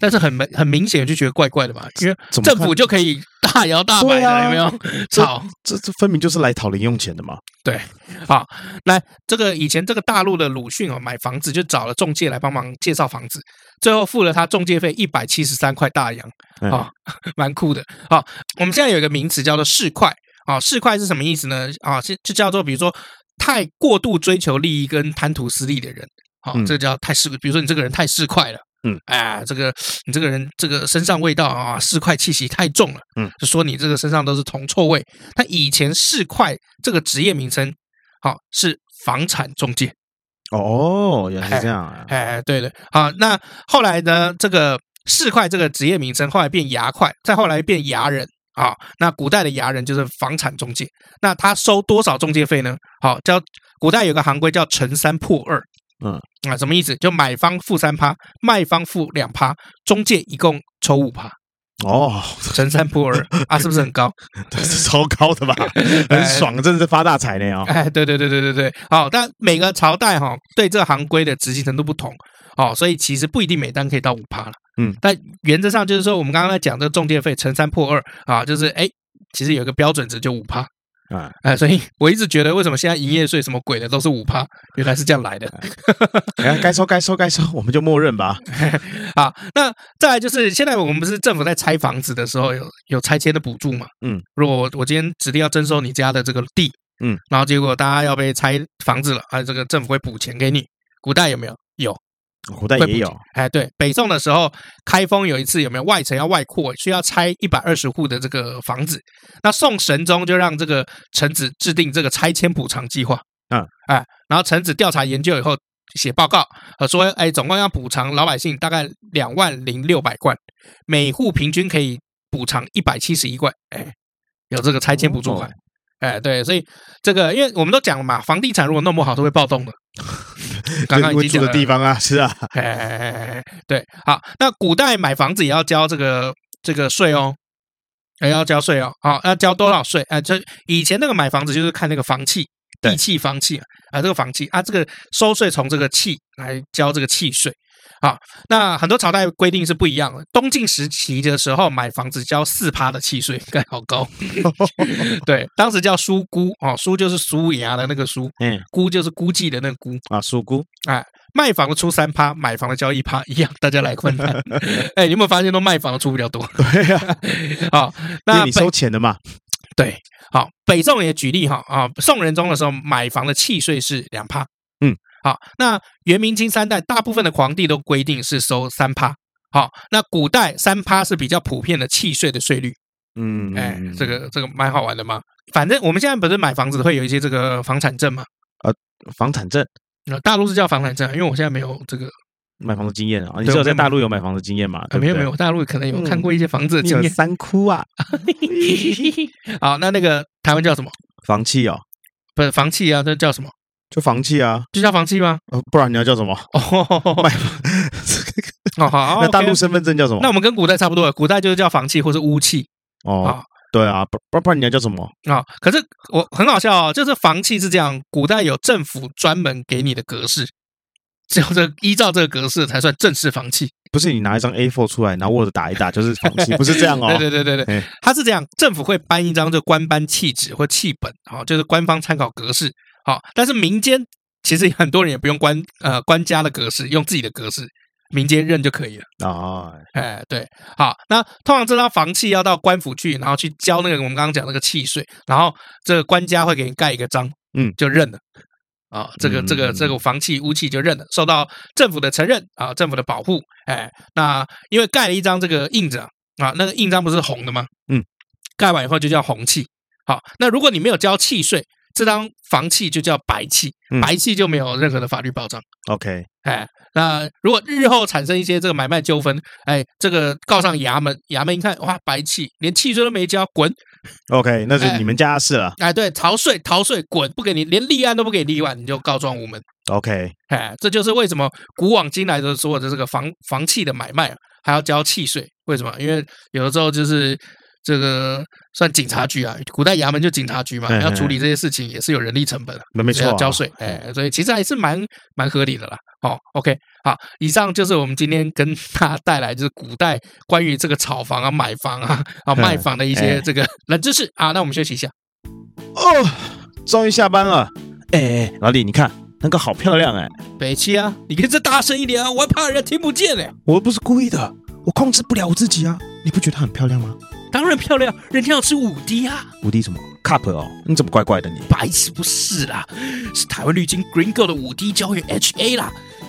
但是很明很明显就觉得怪怪的嘛，因为政府就可以大摇大摆的，有没有？炒这这分明就是来讨零用钱的嘛。对，好，来这个以前这个大陆的鲁迅哦，买房子就找了中介来帮忙介绍房子，最后付了他中介费一百七十三块大洋啊，蛮酷的。好，我们现在有一个名词叫做市侩啊，市侩是什么意思呢？啊，就就叫做比如说太过度追求利益跟贪图私利的人，好，这个叫太市，比如说你这个人太市侩了。嗯，哎，这个你这个人，这个身上味道啊，市侩气息太重了。嗯，就说你这个身上都是铜臭味。他以前市侩这个职业名称，好是房产中介。哦，原来是这样啊。哎，哎，对的。好，那后来呢，这个市侩这个职业名称后来变牙侩，再后来变牙人啊。那古代的牙人就是房产中介。那他收多少中介费呢？好，叫古代有个行规叫乘三破二。嗯啊，什么意思？就买方付三趴，卖方付两趴，中介一共抽五趴。哦，乘三破二啊，是不是很高？超高的吧？很爽，真的是发大财呢啊！哎，对对对对对对，好，但每个朝代哈对这个行规的执行程度不同哦，所以其实不一定每单可以到五趴了。嗯，但原则上就是说，我们刚刚在讲这个中介费乘三破二啊，就是哎，其实有一个标准值就五趴。啊，哎，所以我一直觉得，为什么现在营业税什么鬼的都是五趴？原来是这样来的。哎，该收该收该收，我们就默认吧。好，那再来就是，现在我们不是政府在拆房子的时候有有拆迁的补助嘛？嗯，如果我我今天指定要征收你家的这个地，嗯，然后结果大家要被拆房子了，啊，这个政府会补钱给你。古代有没有？有。古代也有，哎，对，北宋的时候，开封有一次有没有外城要外扩，需要拆一百二十户的这个房子，那宋神宗就让这个臣子制定这个拆迁补偿计划，嗯，哎，然后臣子调查研究以后写报告，呃，说，哎，总共要补偿老百姓大概两万零六百贯，每户平均可以补偿一百七十一贯，哎，有这个拆迁补助款。哎，对，所以这个，因为我们都讲了嘛，房地产如果弄不好，是会暴动的。刚刚已经讲的地方啊，是啊，嘿嘿嘿嘿，对，好，那古代买房子也要交这个这个税哦，也要交税哦，好，要交多少税？哎，这以前那个买房子就是看那个房契，地契房契啊，这个房契啊，这个收税从这个契来交这个契税。啊，那很多朝代规定是不一样的。东晋时期的时候，买房子交四趴的契税，该好高。对，当时叫苏估哦，苏就是苏牙的那个苏，嗯，估就是估计的那个估啊，苏估。哎，卖房的出三趴，买房的交一趴，一样，大家来分摊。哎，你有没有发现，都卖房的出比较多？对呀、啊，好，那你收钱的嘛？对，好，北宋也举例哈啊，宋仁宗的时候买房的契税是两趴。嗯。好，那元明清三代大部分的皇帝都规定是收三趴。好，那古代三趴是比较普遍的契税的税率。嗯，哎，这个这个蛮好玩的嘛。反正我们现在不是买房子会有一些这个房产证嘛？呃，房产证，大陆是叫房产证，因为我现在没有这个买房的经验啊。你只有在大陆有买房的经验嘛？没有没有，大陆可能有看过一些房子的经验。三窟啊。好，那那个台湾叫什么？房契哦，不是房契啊，这叫什么？就房契啊，就叫房契吗？呃，不然你要叫什么？哦，卖 哦好，那大陆身份证叫什么？那我们跟古代差不多，古代就是叫房契或者屋契。哦，对啊，不不不然你要叫什么？啊，可是我很好笑哦，就是房契是这样，古代有政府专门给你的格式，只有这依照这个格式才算正式房契。不是你拿一张 A4 出来，然后 Word 打一打 就是房契，不是这样哦。对对对对对，它是这样，政府会颁一张这官颁契纸或契本，好，就是官方参考格式。好，但是民间其实很多人也不用官呃官家的格式，用自己的格式，民间认就可以了啊。哦、哎，对，好，那通常这张房契要到官府去，然后去交那个我们刚刚讲那个契税，然后这个官家会给你盖一个章，嗯，就认了啊。这个这个这个房契屋契就认了，受到政府的承认啊，政府的保护。哎，那因为盖了一张这个印子啊，那个印章不是红的吗？嗯，盖完以后就叫红契。好，那如果你没有交契税。这张房契就叫白契，白契就没有任何的法律保障。OK，哎，那如果日后产生一些这个买卖纠纷，哎，这个告上衙门，衙门一看，哇，白契连契税都没交，滚。OK，那是你们家的事了。哎，对，逃税，逃税，滚，不给你，连立案都不给立案，你就告状无门。OK，哎，这就是为什么古往今来的所有的这个房房契的买卖还要交契税？为什么？因为有的时候就是。这个算警察局啊，古代衙门就警察局嘛，要处理这些事情也是有人力成本的，没没错，要交税，哎，所以其实还是蛮蛮合理的啦。好，OK，好，以上就是我们今天跟大家带来就是古代关于这个炒房啊、买房啊、啊卖房的一些这个冷知识啊。那我们休息一下。哦，终于下班了。哎，老李，你看那个好漂亮哎，北七啊，你可以再大声一点啊，我还怕人家听不见嘞。我又不是故意的，我控制不了我自己啊。你不觉得她很漂亮吗？当然漂亮，人家要吃五滴啊！五滴什么？Cup 哦？你怎么怪怪的你？白痴不是啦，是台湾绿金 Green Go 的五滴胶原 HA 啦。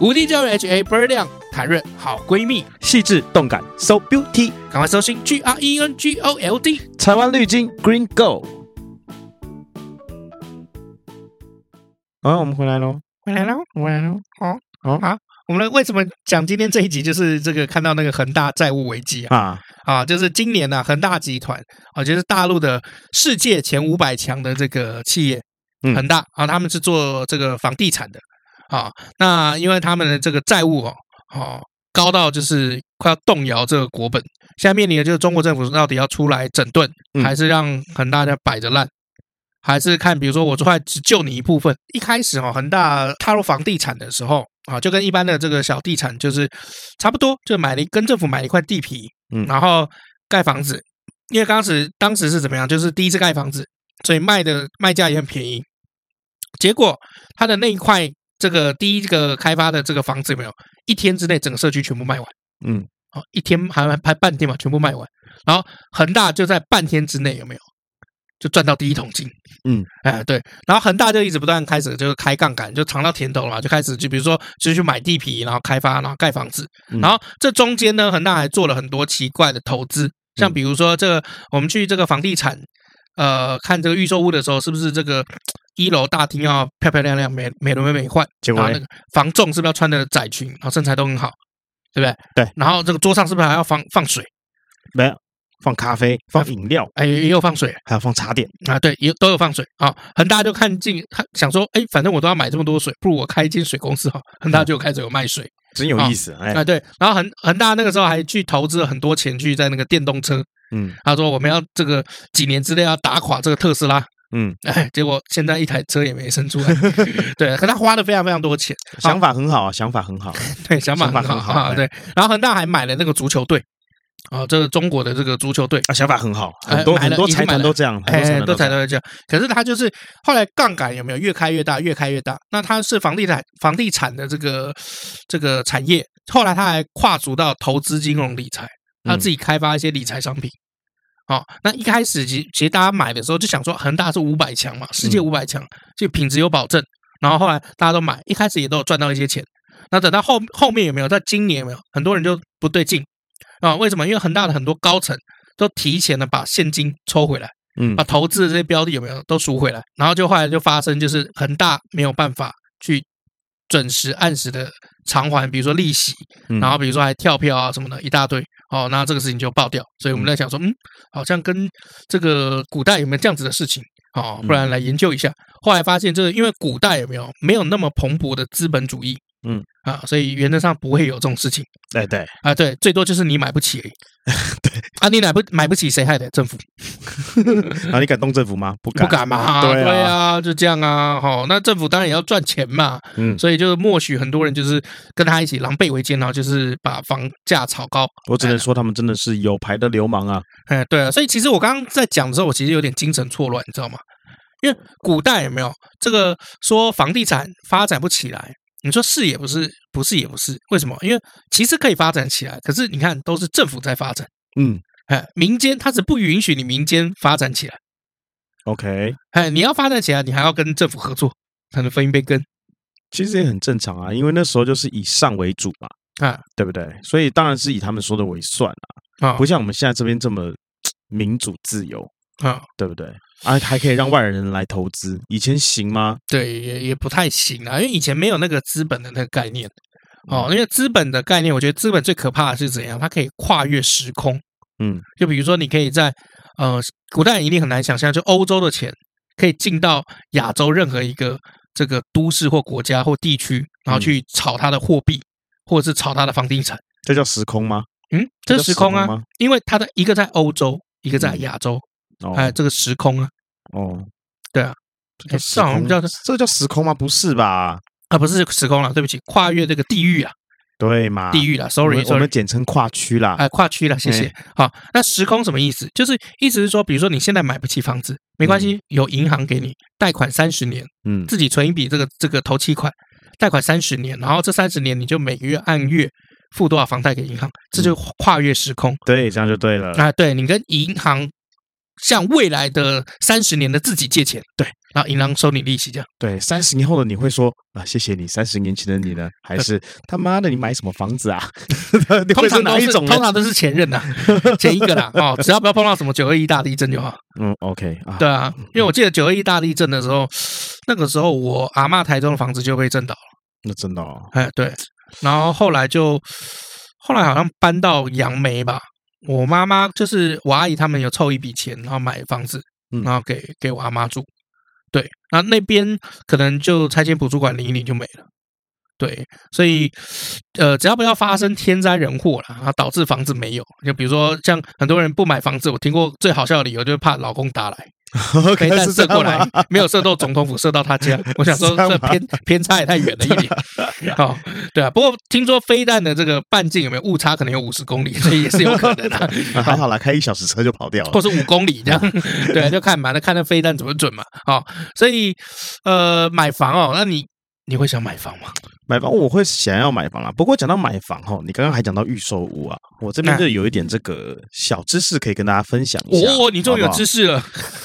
五滴胶。H A 倍儿亮，谈论好闺蜜，细致动感，so beauty，赶快搜寻 G R E N G O L D，台湾绿金 Green Go。好，我们回来喽，回来喽，回来喽。好，好，好，我们为什么讲今天这一集？就是这个看到那个恒大债务危机啊啊，就是今年呢，恒大集团啊，就是大陆的世界前五百强的这个企业，恒大啊，他们是做这个房地产的。啊，那因为他们的这个债务哦，哦高到就是快要动摇这个国本，现在面临的就是中国政府到底要出来整顿，还是让恒大家摆着烂，还是看比如说我这块只救你一部分。一开始哈，恒大踏入房地产的时候啊，就跟一般的这个小地产就是差不多，就买了一跟政府买了一块地皮，嗯，然后盖房子。因为当时当时是怎么样，就是第一次盖房子，所以卖的卖价也很便宜。结果他的那一块。这个第一个开发的这个房子有没有一天之内整个社区全部卖完？嗯，好，一天还还半天嘛，全部卖完。然后恒大就在半天之内有没有就赚到第一桶金？嗯，哎对，然后恒大就一直不断开始就是开杠杆，就尝到甜头了嘛，就开始就比如说就去买地皮，然后开发，然后盖房子。然后这中间呢，恒大还做了很多奇怪的投资，像比如说这个我们去这个房地产。呃，看这个预售屋的时候，是不是这个一楼大厅要漂漂亮亮、美美轮美奂换，结果那个房仲是不是要穿的窄裙，然后身材都很好，对不对？对。然后这个桌上是不是还要放放水？没有，放咖啡，放饮料，哎，也有放水，还有放茶点啊，对，也都有放水啊。恒大就看进，想说，哎，反正我都要买这么多水，不如我开一间水公司哈。恒大就开始有卖水，真有意思，哎，对。然后恒恒大那个时候还去投资了很多钱去在那个电动车。嗯，他说我们要这个几年之内要打垮这个特斯拉，嗯，哎，结果现在一台车也没生出来，对，可他花了非常非常多钱，想法很好啊，想法很好，对，想法很好，对。然后恒大还买了那个足球队，啊，这个中国的这个足球队。啊，想法很好，很多很多财团都这样，哎，很多财团都这样。可是他就是后来杠杆有没有越开越大，越开越大？那他是房地产房地产的这个这个产业，后来他还跨足到投资金融理财。他自己开发一些理财商品，好，那一开始其其实大家买的时候就想说恒大是五百强嘛，世界五百强，就品质有保证。然后后来大家都买，一开始也都有赚到一些钱。那等到后后面有没有？在今年有没有？很多人就不对劲啊？为什么？因为恒大的很多高层都提前的把现金抽回来，嗯，把投资的这些标的有没有都赎回来？然后就后来就发生，就是恒大没有办法去。准时按时的偿还，比如说利息，然后比如说还跳票啊什么的，一大堆。哦，那这个事情就爆掉。所以我们在想说，嗯，好像跟这个古代有没有这样子的事情？哦，不然来研究一下。后来发现，就是因为古代有没有没有那么蓬勃的资本主义。嗯啊，所以原则上不会有这种事情。对对啊，对，最多就是你买不起而已。对啊，你买不买不起，谁害的？政府。啊，你敢动政府吗？不敢，不敢嘛。对啊，就这样啊。好，那政府当然也要赚钱嘛。嗯，所以就是默许很多人就是跟他一起狼狈为奸，然后就是把房价炒高。我只能说他们真的是有牌的流氓啊。哎，对啊。所以其实我刚刚在讲的时候，我其实有点精神错乱，你知道吗？因为古代有没有这个说房地产发展不起来？你说是也不是，不是也不是，为什么？因为其实可以发展起来，可是你看都是政府在发展，嗯，哎，民间它是不允许你民间发展起来，OK，哎，你要发展起来，你还要跟政府合作才能分一杯羹，其实也很正常啊，因为那时候就是以上为主嘛，啊，对不对？所以当然是以他们说的为算啊，啊，不像我们现在这边这么 民主自由。啊，对不对？啊，还可以让外人来投资，以前行吗？对，也也不太行啊，因为以前没有那个资本的那个概念。哦，因为资本的概念，我觉得资本最可怕的是怎样？它可以跨越时空。嗯，就比如说，你可以在呃，古代一定很难想象，就欧洲的钱可以进到亚洲任何一个这个都市或国家或地区，然后去炒它的货币，或者是炒它的房地产。这叫时空吗？嗯，这是时空啊，因为它的一个在欧洲，一个在亚洲。哎，这个时空啊，哦，对啊，这好像叫这个叫时空吗？不是吧？啊，不是时空了，对不起，跨越这个地域啊，对嘛？地域了，sorry，我们简称跨区啦。哎，跨区了，谢谢。好，那时空什么意思？就是意思是说，比如说你现在买不起房子，没关系，有银行给你贷款三十年，嗯，自己存一笔这个这个头期款，贷款三十年，然后这三十年你就每个月按月付多少房贷给银行，这就跨越时空。对，这样就对了。啊，对你跟银行。向未来的三十年的自己借钱，对，然后银行收你利息，这样。对，三十年后的你会说啊，谢谢你。三十年前的你呢？还是 他妈的你买什么房子啊？通常哪一种？通常都是前任呐，前一个啦。哦，只要不要碰到什么九二一大地震就好。嗯，OK 啊。对啊，因为我记得九二一大地震的时候，那个时候我阿嬷台中的房子就被震倒了。那震倒了？哎，对。然后后来就后来好像搬到杨梅吧。我妈妈就是我阿姨，他们有凑一笔钱，然后买房子，然后给给我阿妈住。对，那那边可能就拆迁补助款领一领就没了。对，所以呃，只要不要发生天灾人祸了，然后导致房子没有，就比如说像很多人不买房子，我听过最好笑的理由就是怕老公打来。飞弹射过来，没有射到总统府，射到他家。我想说，这偏偏差也太远了一点。好，对啊。不过听说飞弹的这个半径有没有误差，可能有五十公里，所以也是有可能的。还好啦，开一小时车就跑掉了，或是五公里这样。对，就看嘛，那看那飞弹怎么准嘛。好，所以呃，买房哦，那你你会想买房吗？买房我会想要买房啊，不过讲到买房哈，你刚刚还讲到预售屋啊，我这边就有一点这个小知识可以跟大家分享一下。哦，你终于有知识了！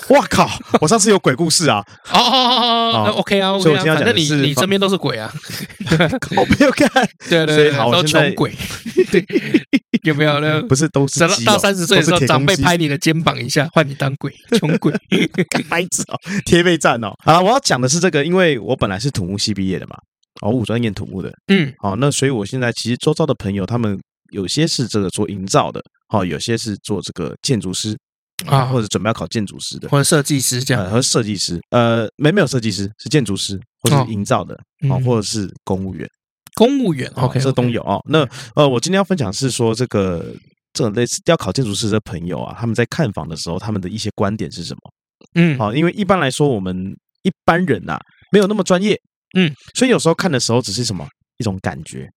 哇靠，我上次有鬼故事啊！哦哦哦哦，OK 啊，所以我今天要讲的是，你你身边都是鬼啊？我 没有看，对 对对，都穷鬼，对，有没有呢？不是，都是到三十岁的时候，长辈拍你的肩膀一下，换你当鬼，穷鬼，白痴哦，贴背站哦。好，我要讲的是这个，因为我本来是土木系毕业的嘛，哦，五专业土木的，嗯，好，那所以我现在其实周遭的朋友，他们有些是这个做营造的，好，有些是做这个建筑师。啊，或者准备要考建筑师的，或者设计师这样，和设计师，呃，没没有设计师，是建筑师或者是营造的，啊，或者。是公务员，公务员，OK，这都有哦。那呃，我今天要分享是说，这个这种类似要考建筑师的朋友啊，他们在看房的时候，他们的一些观点是什么？嗯，好，因为一般来说，我们一般人呐，没有那么专业，嗯，所以有时候看的时候，只是什么一种感觉，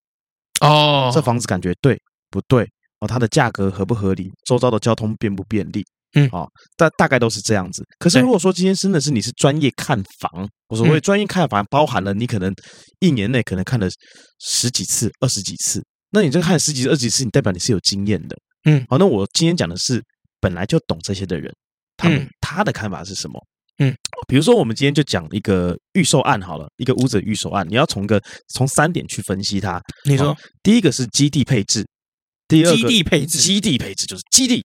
哦，这房子感觉对不对？哦，它的价格合不合理？周遭的交通便不便利？嗯，好，大大概都是这样子。可是如果说今天真的是你是专业看房，我所谓专业看房，包含了你可能一年内可能看了十几次、二十几次。那你这个看十几次、二十几次，你代表你是有经验的。嗯，好，那我今天讲的是本来就懂这些的人，他们他的看法是什么？嗯，比如说我们今天就讲一个预售案好了，一个屋子预售案，你要从个从三点去分析它。你说，第一个是基地配置，第二个基地配置，基地配置就是基地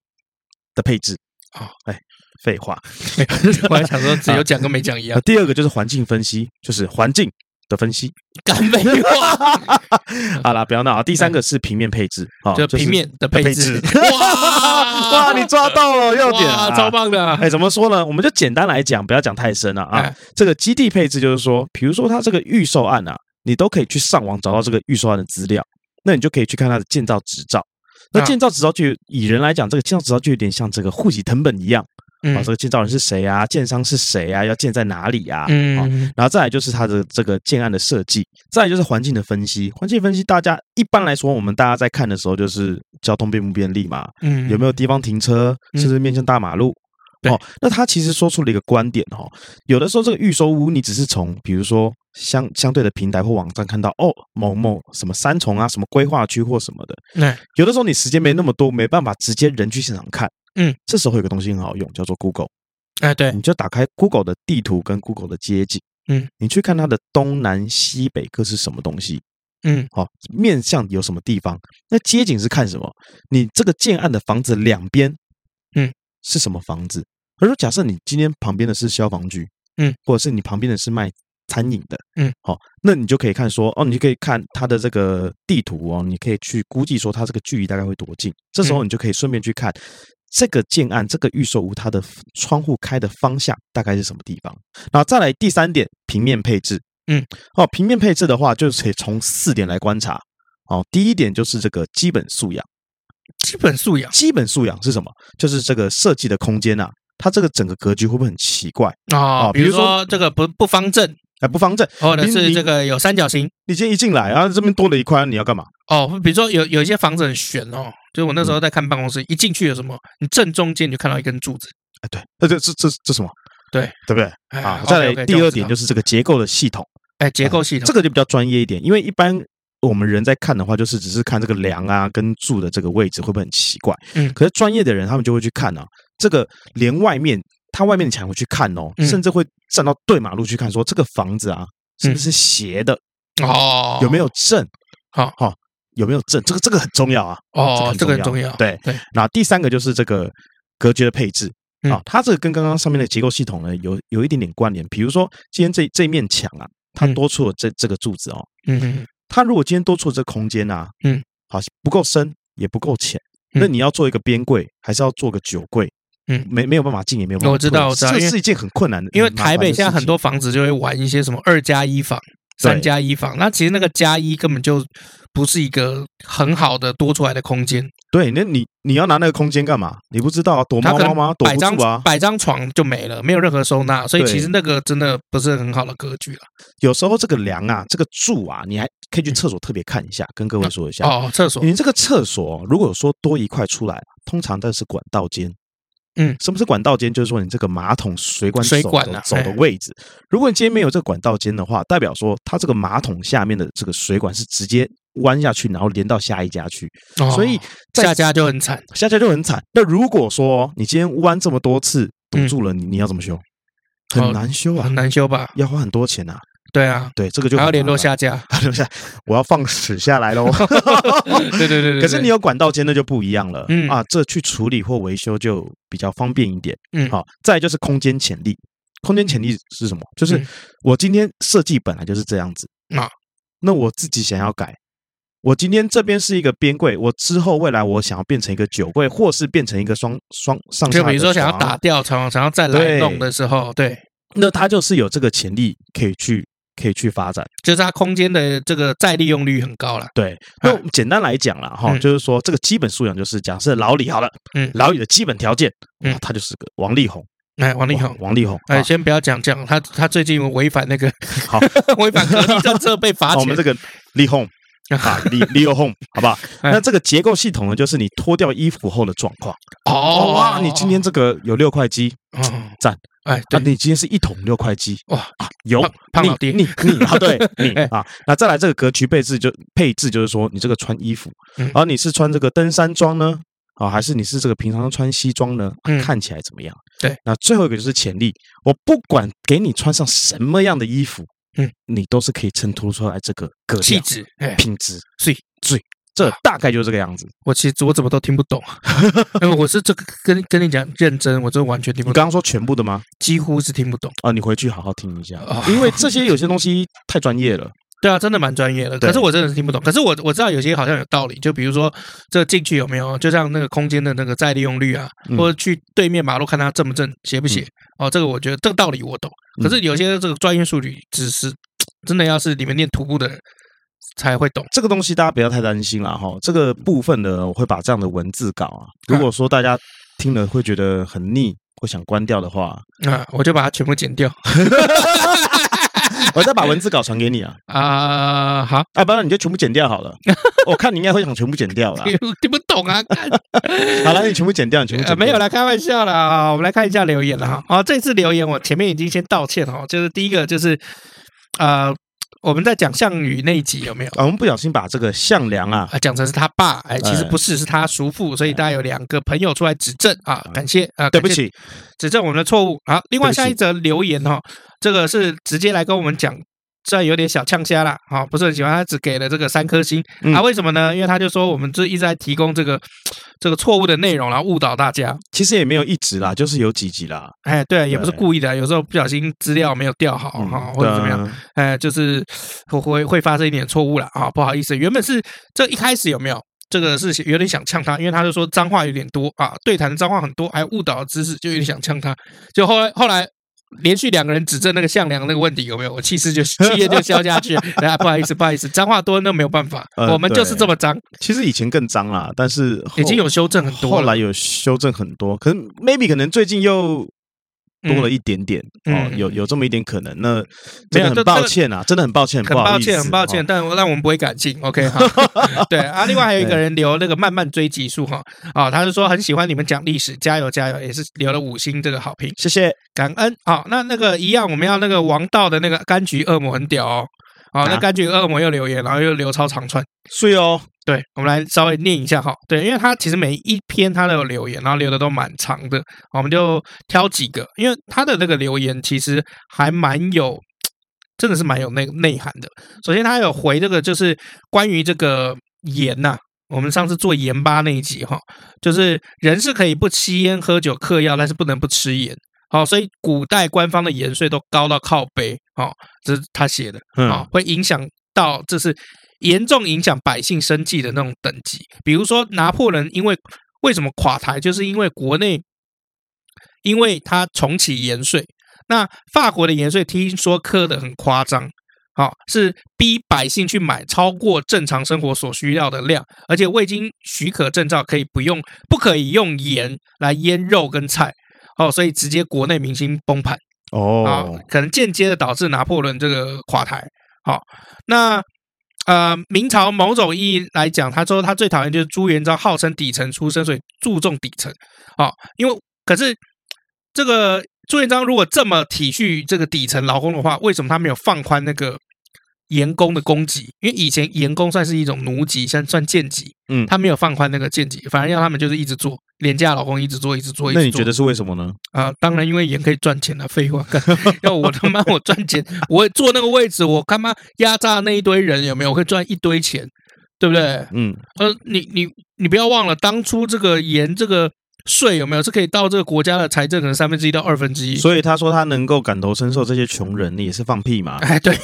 的配置。啊，哎，废话，我还想说只有 讲跟没讲一样。第二个就是环境分析，就是环境的分析，干废话。好啦，不要闹啊。第三个是平面配置，啊，就平面的配置。哇 哇，你抓到了要点啊，超棒的。哎，怎么说呢？我们就简单来讲，不要讲太深了啊。这个基地配置就是说，比如说它这个预售案啊，你都可以去上网找到这个预售案的资料，那你就可以去看它的建造执照。那建造执照就以人来讲，这个建造执照就有点像这个户籍成本一样啊。这个建造人是谁啊？建商是谁啊？要建在哪里啊？嗯，然后再来就是它的这个建案的设计，再来就是环境的分析。环境分析，大家一般来说，我们大家在看的时候，就是交通便不便利嘛？嗯，有没有地方停车？是不是面向大马路？哦，那他其实说出了一个观点哦，有的时候这个预售屋，你只是从比如说相相对的平台或网站看到哦，某某什么三重啊，什么规划区或什么的，那有的时候你时间没那么多，没办法直接人去现场看，嗯，这时候有个东西很好用，叫做 Google，哎，对，你就打开 Google 的地图跟 Google 的街景，嗯，你去看它的东南西北各是什么东西，嗯，好，面向有什么地方，那街景是看什么？你这个建案的房子两边，嗯，是什么房子？而说，假设你今天旁边的是消防局，嗯，或者是你旁边的是卖餐饮的，嗯，好，那你就可以看说，哦，你就可以看它的这个地图哦，你可以去估计说它这个距离大概会多近。这时候你就可以顺便去看这个建案、这个预售屋它的窗户开的方向大概是什么地方。然后再来第三点，平面配置，嗯，哦，平面配置的话，就是可以从四点来观察。哦，第一点就是这个基本素养，基本素养，基本素养是什么？就是这个设计的空间啊。它这个整个格局会不会很奇怪啊？比如说这个不不方正，哎，不方正，或者是这个有三角形。你今天一进来啊，这边多了一块，你要干嘛？哦，比如说有有一些房子很悬哦，就我那时候在看办公室，一进去有什么？你正中间你就看到一根柱子。哎，对，那这这这这什么？对，对不对？啊，再来第二点就是这个结构的系统。哎，结构系统这个就比较专业一点，因为一般我们人在看的话，就是只是看这个梁啊跟柱的这个位置会不会很奇怪？嗯，可是专业的人他们就会去看啊。这个连外面，它外面的墙会去看哦，甚至会站到对马路去看，说这个房子啊是不是斜的？哦，有没有正？好。好，有没有正？这个这个很重要啊哦，这个很重要。对。对，那第三个就是这个格局的配置。啊，它这个跟刚刚上面的结构系统呢有有一点点关联。比如说今天这这面墙啊，它多出了这这个柱子哦，嗯嗯，它如果今天多出了这个空间啊，嗯，好不够深也不够浅，那你要做一个边柜，还是要做个酒柜？嗯，没没有办法进，也没有办法。我知道，我知道，这是一件很困难的。因为台北现在很多房子就会玩一些什么二加一房、三加一房，那其实那个加一根本就不是一个很好的多出来的空间。对，那你你要拿那个空间干嘛？你不知道躲猫猫吗？躲不住啊！摆张床就没了，没有任何收纳，所以其实那个真的不是很好的格局了。有时候这个梁啊，这个柱啊，你还可以去厕所特别看一下，跟各位说一下哦。厕所，你这个厕所如果说多一块出来，通常都是管道间。嗯，什么是管道间？就是说你这个马桶水管水管走的位置。如果你今天没有这个管道间的话，代表说它这个马桶下面的这个水管是直接弯下去，然后连到下一家去。所以下家就很惨，下家就很惨。那如果说你今天弯这么多次堵住了，你你要怎么修？很难修啊，很难修吧？要花很多钱啊。对啊，对，这个就还要联络下家，留下，我要放屎下来喽。对对对对，可是你有管道间，那就不一样了。嗯啊，这去处理或维修就比较方便一点。嗯，好，再就是空间潜力，空间潜力是什么？就是我今天设计本来就是这样子啊，那我自己想要改。我今天这边是一个边柜，我之后未来我想要变成一个酒柜，或是变成一个双双上下。就比如说想要打掉床，想要再来弄的时候，对，那它就是有这个潜力可以去可以去发展，就是它空间的这个再利用率很高了。对，那简单来讲了哈，就是说这个基本素养就是假设老李好了，嗯，老李的基本条件，嗯，他就是个王力宏，哎，王力宏，王力宏，哎，先不要讲讲他，他最近违反那个 好违反隔离政策被罚钱，我们这个力宏。啊，李李有 home，好不好？那这个结构系统呢，就是你脱掉衣服后的状况。哦哇，你今天这个有六块肌，赞。哎，对，你今天是一桶六块鸡，哇，有胖老爹，你你啊，对，你啊，那再来这个格局配置就配置就是说，你这个穿衣服，而你是穿这个登山装呢，啊，还是你是这个平常穿西装呢？看起来怎么样？对，那最后一个就是潜力，我不管给你穿上什么样的衣服。嗯，你都是可以衬托出来这个格气质、品质，所以，所以这大概就是这个样子。我其实我怎么都听不懂，因为我是这个跟跟你讲认真，我真完全听不懂。你刚刚说全部的吗？几乎是听不懂啊！你回去好好听一下，因为这些有些东西太专业了。对啊，真的蛮专业的，可是我真的是听不懂。可是我我知道有些好像有道理，就比如说这进去有没有，就像那个空间的那个再利用率啊，或者去对面马路看它正不正、斜不斜哦，这个我觉得这个道理我懂。可是有些这个专业术语，只是真的要是你们念徒步的人才会懂。这个东西大家不要太担心了哈。这个部分呢，我会把这样的文字稿啊，如果说大家听了会觉得很腻或想关掉的话，啊，我就把它全部剪掉。我再把文字稿传给你啊！啊，好，啊，不然你就全部剪掉好了。我看你应该会想全部剪掉了，听不懂啊！好了，你全部剪掉，你全部剪掉。没有啦，开玩笑啦。啊！我们来看一下留言了哈。好，这次留言我前面已经先道歉哈，就是第一个就是呃。我们在讲项羽那一集有没有？我们不小心把这个项梁啊讲成是他爸，哎，其实不是，是他叔父，所以大家有两个朋友出来指正啊，感谢啊，对不起，指正我们的错误。好，另外下一则留言哈，这个是直接来跟我们讲。虽然有点小呛虾啦，好，不是很喜欢，他只给了这个三颗星啊？为什么呢？因为他就说我们这一直在提供这个 这个错误的内容，然后误导大家。其实也没有一直啦，就是有几集啦。哎，对，也不是故意的，有时候不小心资料没有调好哈，或者怎么样，哎，就是会会发生一点错误了啊，不好意思。原本是这一开始有没有这个是有点想呛他，因为他就说脏话有点多啊，对谈脏话很多，还有误导的知识，就有点想呛他。就后来后来。连续两个人指正那个项梁那个问题有没有？我气势就气焰就消下去。啊，不好意思，不好意思，脏话多那没有办法，我们就是这么脏。其实以前更脏啦，但是已经有修正很多，后来有修正很多，可能 maybe 可能最近又。多了一点点哦，有有这么一点可能，那真的很抱歉啊，真的很抱歉，很抱歉，很抱歉，但但我们不会改进，OK 哈。对啊，另外还有一个人留那个慢慢追集数哈，啊，他是说很喜欢你们讲历史，加油加油，也是留了五星这个好评，谢谢，感恩。好，那那个一样，我们要那个王道的那个柑橘恶魔很屌哦。好，那柑橘恶魔又留言，然后又留超长串，睡哦。对，我们来稍微念一下哈。对，因为他其实每一篇他都有留言，然后留的都蛮长的，我们就挑几个。因为他的那个留言其实还蛮有，真的是蛮有内内涵的。首先，他有回这个，就是关于这个盐呐。我们上次做盐巴那一集哈，就是人是可以不吸烟、喝酒、嗑药，但是不能不吃盐。好，所以古代官方的盐税都高到靠背，好，这是他写的，啊，会影响到，这是严重影响百姓生计的那种等级。比如说拿破仑，因为为什么垮台，就是因为国内，因为他重启盐税。那法国的盐税听说磕得很夸张，好，是逼百姓去买超过正常生活所需要的量，而且未经许可证照可以不用，不可以用盐来腌肉跟菜。哦，所以直接国内民心崩盘哦，啊，可能间接的导致拿破仑这个垮台。好，那呃，明朝某种意义来讲，他说他最讨厌就是朱元璋，号称底层出身，所以注重底层。哦，因为可是这个朱元璋如果这么体恤这个底层劳工的话，为什么他没有放宽那个盐工的供给？因为以前盐工算是一种奴籍，算算贱籍，嗯，他没有放宽那个贱籍，反而让他们就是一直做。廉价劳工一直做，一直做，一直做。那你觉得是为什么呢？啊，当然因为盐可以赚钱了。废话，要我他妈我赚钱，我坐那个位置，我他妈压榨那一堆人有没有？我可以赚一堆钱，对不对？嗯。呃，你你你不要忘了，当初这个盐这个。税有没有是可以到这个国家的财政可能三分之一到二分之一？所以他说他能够感同身受这些穷人，你也是放屁嘛？哎，对，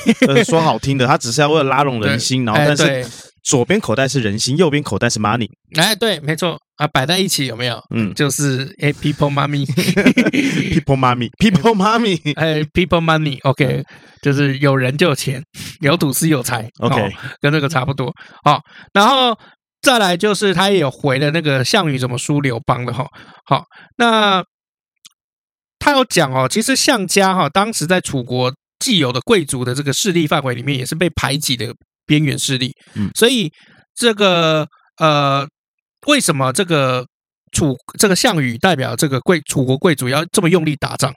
说好听的，他只是要为了拉拢人心，然后但是左边口袋是人心，右边口袋是 money。哎，对，没错啊，摆在一起有没有？嗯，就是哎，people money，people money，people money，哎，people money，OK，就是有人就有钱，有土司有财，OK，跟这个差不多。好，然后。再来就是他也有回了那个项羽怎么输刘邦的哈，好，那他有讲哦，其实项家哈当时在楚国既有的贵族的这个势力范围里面，也是被排挤的边缘势力，嗯，所以这个呃，为什么这个楚这个项羽代表这个贵楚国贵族要这么用力打仗？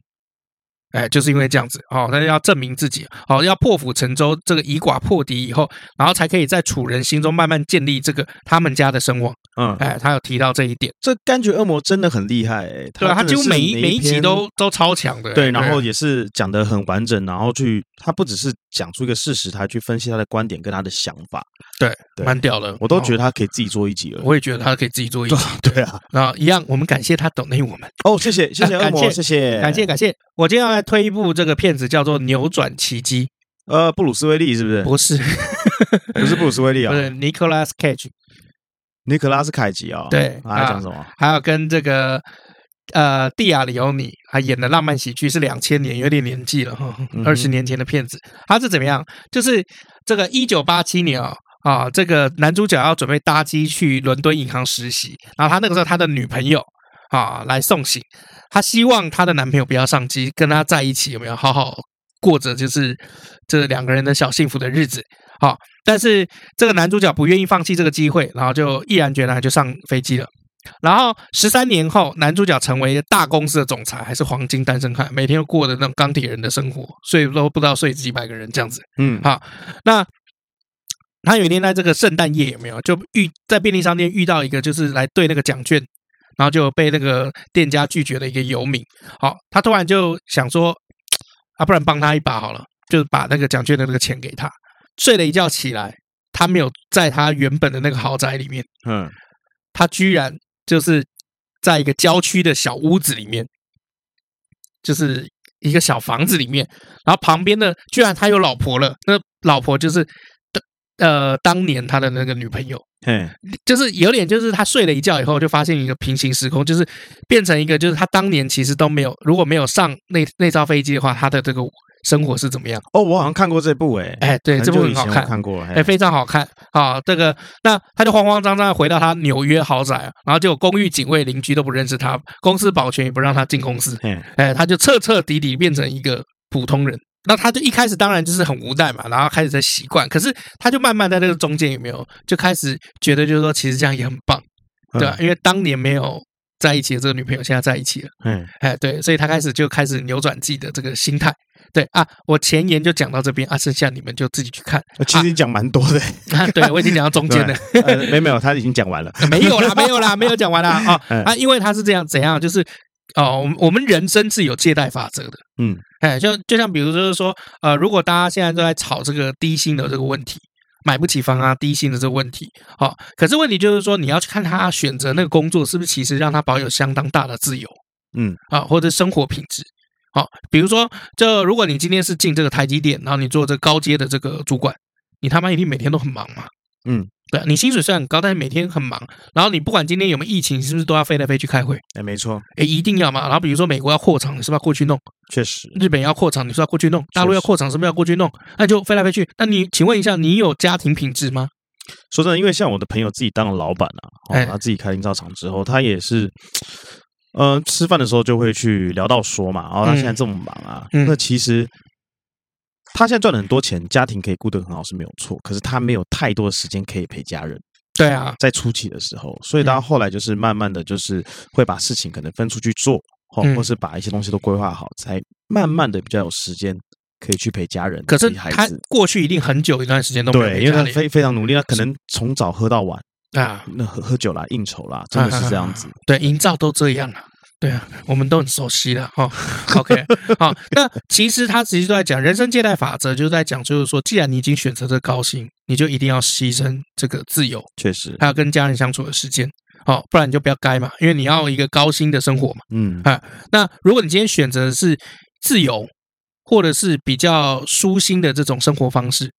哎，就是因为这样子哦，他要证明自己，哦，要破釜沉舟，这个以寡破敌以后，然后才可以在楚人心中慢慢建立这个他们家的声望。嗯，哎，他有提到这一点。这柑橘恶魔真的很厉害，哎，对啊，他几乎每一每一集都都超强的。对，然后也是讲的很完整，然后去他不只是讲出一个事实，他去分析他的观点跟他的想法。对，蛮屌的，我都觉得他可以自己做一集了。我也觉得他可以自己做一集。对啊，那一样，我们感谢他懂内我们。哦，谢谢 谢谢恶魔，谢谢感谢感谢。我今天要来推一部这个片子，叫做《扭转奇迹》。呃，布鲁斯威利是不是？不是，不是布鲁斯威利啊，不是 Nicolas Cage。尼克拉斯凯奇啊，对，他还讲什么？还有跟这个呃蒂亚里欧尼还演的浪漫喜剧是两千年，有点年纪了哈，二十年前的片子。他是怎么样？就是这个一九八七年啊啊，这个男主角要准备搭机去伦敦银行实习，然后他那个时候他的女朋友啊来送行，他希望他的男朋友不要上机，跟他在一起有没有好好过着就是这两个人的小幸福的日子？好。但是这个男主角不愿意放弃这个机会，然后就毅然决然就上飞机了。然后十三年后，男主角成为大公司的总裁，还是黄金单身汉，每天都过的那种钢铁人的生活，睡都不知道睡几百个人这样子。嗯，好，那他有一天在这个圣诞夜有没有就遇在便利商店遇到一个就是来兑那个奖券，然后就被那个店家拒绝的一个游民。好，他突然就想说啊，不然帮他一把好了，就把那个奖券的那个钱给他。睡了一觉起来，他没有在他原本的那个豪宅里面，嗯，他居然就是在一个郊区的小屋子里面，就是一个小房子里面，然后旁边的居然他有老婆了，那老婆就是呃当年他的那个女朋友，嗯，就是有点就是他睡了一觉以后就发现一个平行时空，就是变成一个就是他当年其实都没有，如果没有上那那艘飞机的话，他的这个。生活是怎么样？哦，我好像看过这部诶、欸，哎，对，这部很好看，看过，哎，非常好看啊。这个，那他就慌慌张张回到他纽约豪宅，然后就公寓警卫邻居都不认识他，公司保全也不让他进公司，哎，他就彻彻底底变成一个普通人。那他就一开始当然就是很无奈嘛，然后开始在习惯，可是他就慢慢在这个中间有没有就开始觉得就是说，其实这样也很棒，对吧？因为当年没有在一起的这个女朋友现在在一起了，嗯，哎，对，所以他开始就开始扭转自己的这个心态。对啊，我前言就讲到这边啊，剩下你们就自己去看。其实你讲蛮多的，啊，对我已经讲到中间了。呃，没有没有，他已经讲完了。没有啦，没有啦，没有讲完啦啊 啊！因为他是这样，怎样？就是哦，我们我们人生是有借贷法则的。嗯，哎，就就像比如就是说，呃，如果大家现在都在炒这个低薪的这个问题，买不起房啊，低薪的这个问题，好，可是问题就是说，你要去看他选择那个工作是不是其实让他保有相当大的自由，嗯啊，或者生活品质。好，比如说，这如果你今天是进这个台积电，然后你做这高阶的这个主管，你他妈一定每天都很忙嘛？嗯，对，你薪水虽然很高，但是每天很忙。然后你不管今天有没有疫情，你是不是都要飞来飞去开会？哎，没错，哎，一定要嘛。然后比如说美国要扩厂，你是不是要过去弄？确实，日本要扩厂，你是不是要过去弄？大陆要扩厂，是不是要过去弄？那就飞来飞去。那你请问一下，你有家庭品质吗？说真的，因为像我的朋友自己当了老板啊，哦，他自己开营造厂之后，他也是。呃，吃饭的时候就会去聊到说嘛，然后他现在这么忙啊，嗯、那其实他现在赚了很多钱，家庭可以顾得很好是没有错，可是他没有太多的时间可以陪家人。对啊，在初期的时候，所以他后来就是慢慢的就是会把事情可能分出去做，或或是把一些东西都规划好，才慢慢的比较有时间可以去陪家人。可是他过去一定很久一段时间都没有因为他非非常努力，他可能从早喝到晚。啊，那喝喝酒啦，应酬啦，真的是这样子。对，营造都这样啊。对啊，我们都很熟悉了哈。OK，好，那其实他其实都在讲人生借贷法则，就是在讲，就是说，既然你已经选择这高薪，你就一定要牺牲这个自由，确实，还有跟家人相处的时间，好，不然你就不要该嘛，因为你要一个高薪的生活嘛。嗯啊，那如果你今天选择的是自由，或者是比较舒心的这种生活方式，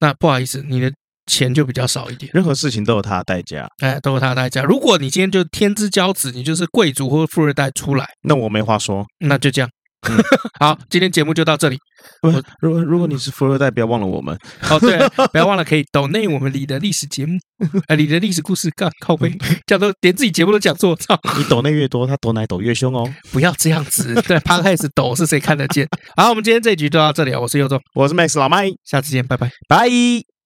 那不好意思，你的。钱就比较少一点，任何事情都有它的代价，哎，都有它的代价。如果你今天就天之骄子，你就是贵族或富二代出来，那我没话说，那就这样。嗯、好，今天节目就到这里。我如果如果你是富二代，不要忘了我们哦。对，不要忘了可以抖内我们里的历史节目，哎，你的历史故事，干靠背，叫做连自己节目都讲错，操！你抖内越多，他抖奶抖越凶哦。不要这样子，对，趴开始抖是谁看得见？好，我们今天这一局就到这里啊。我是尤总，我是 Max 老麦，下次见，拜拜，拜。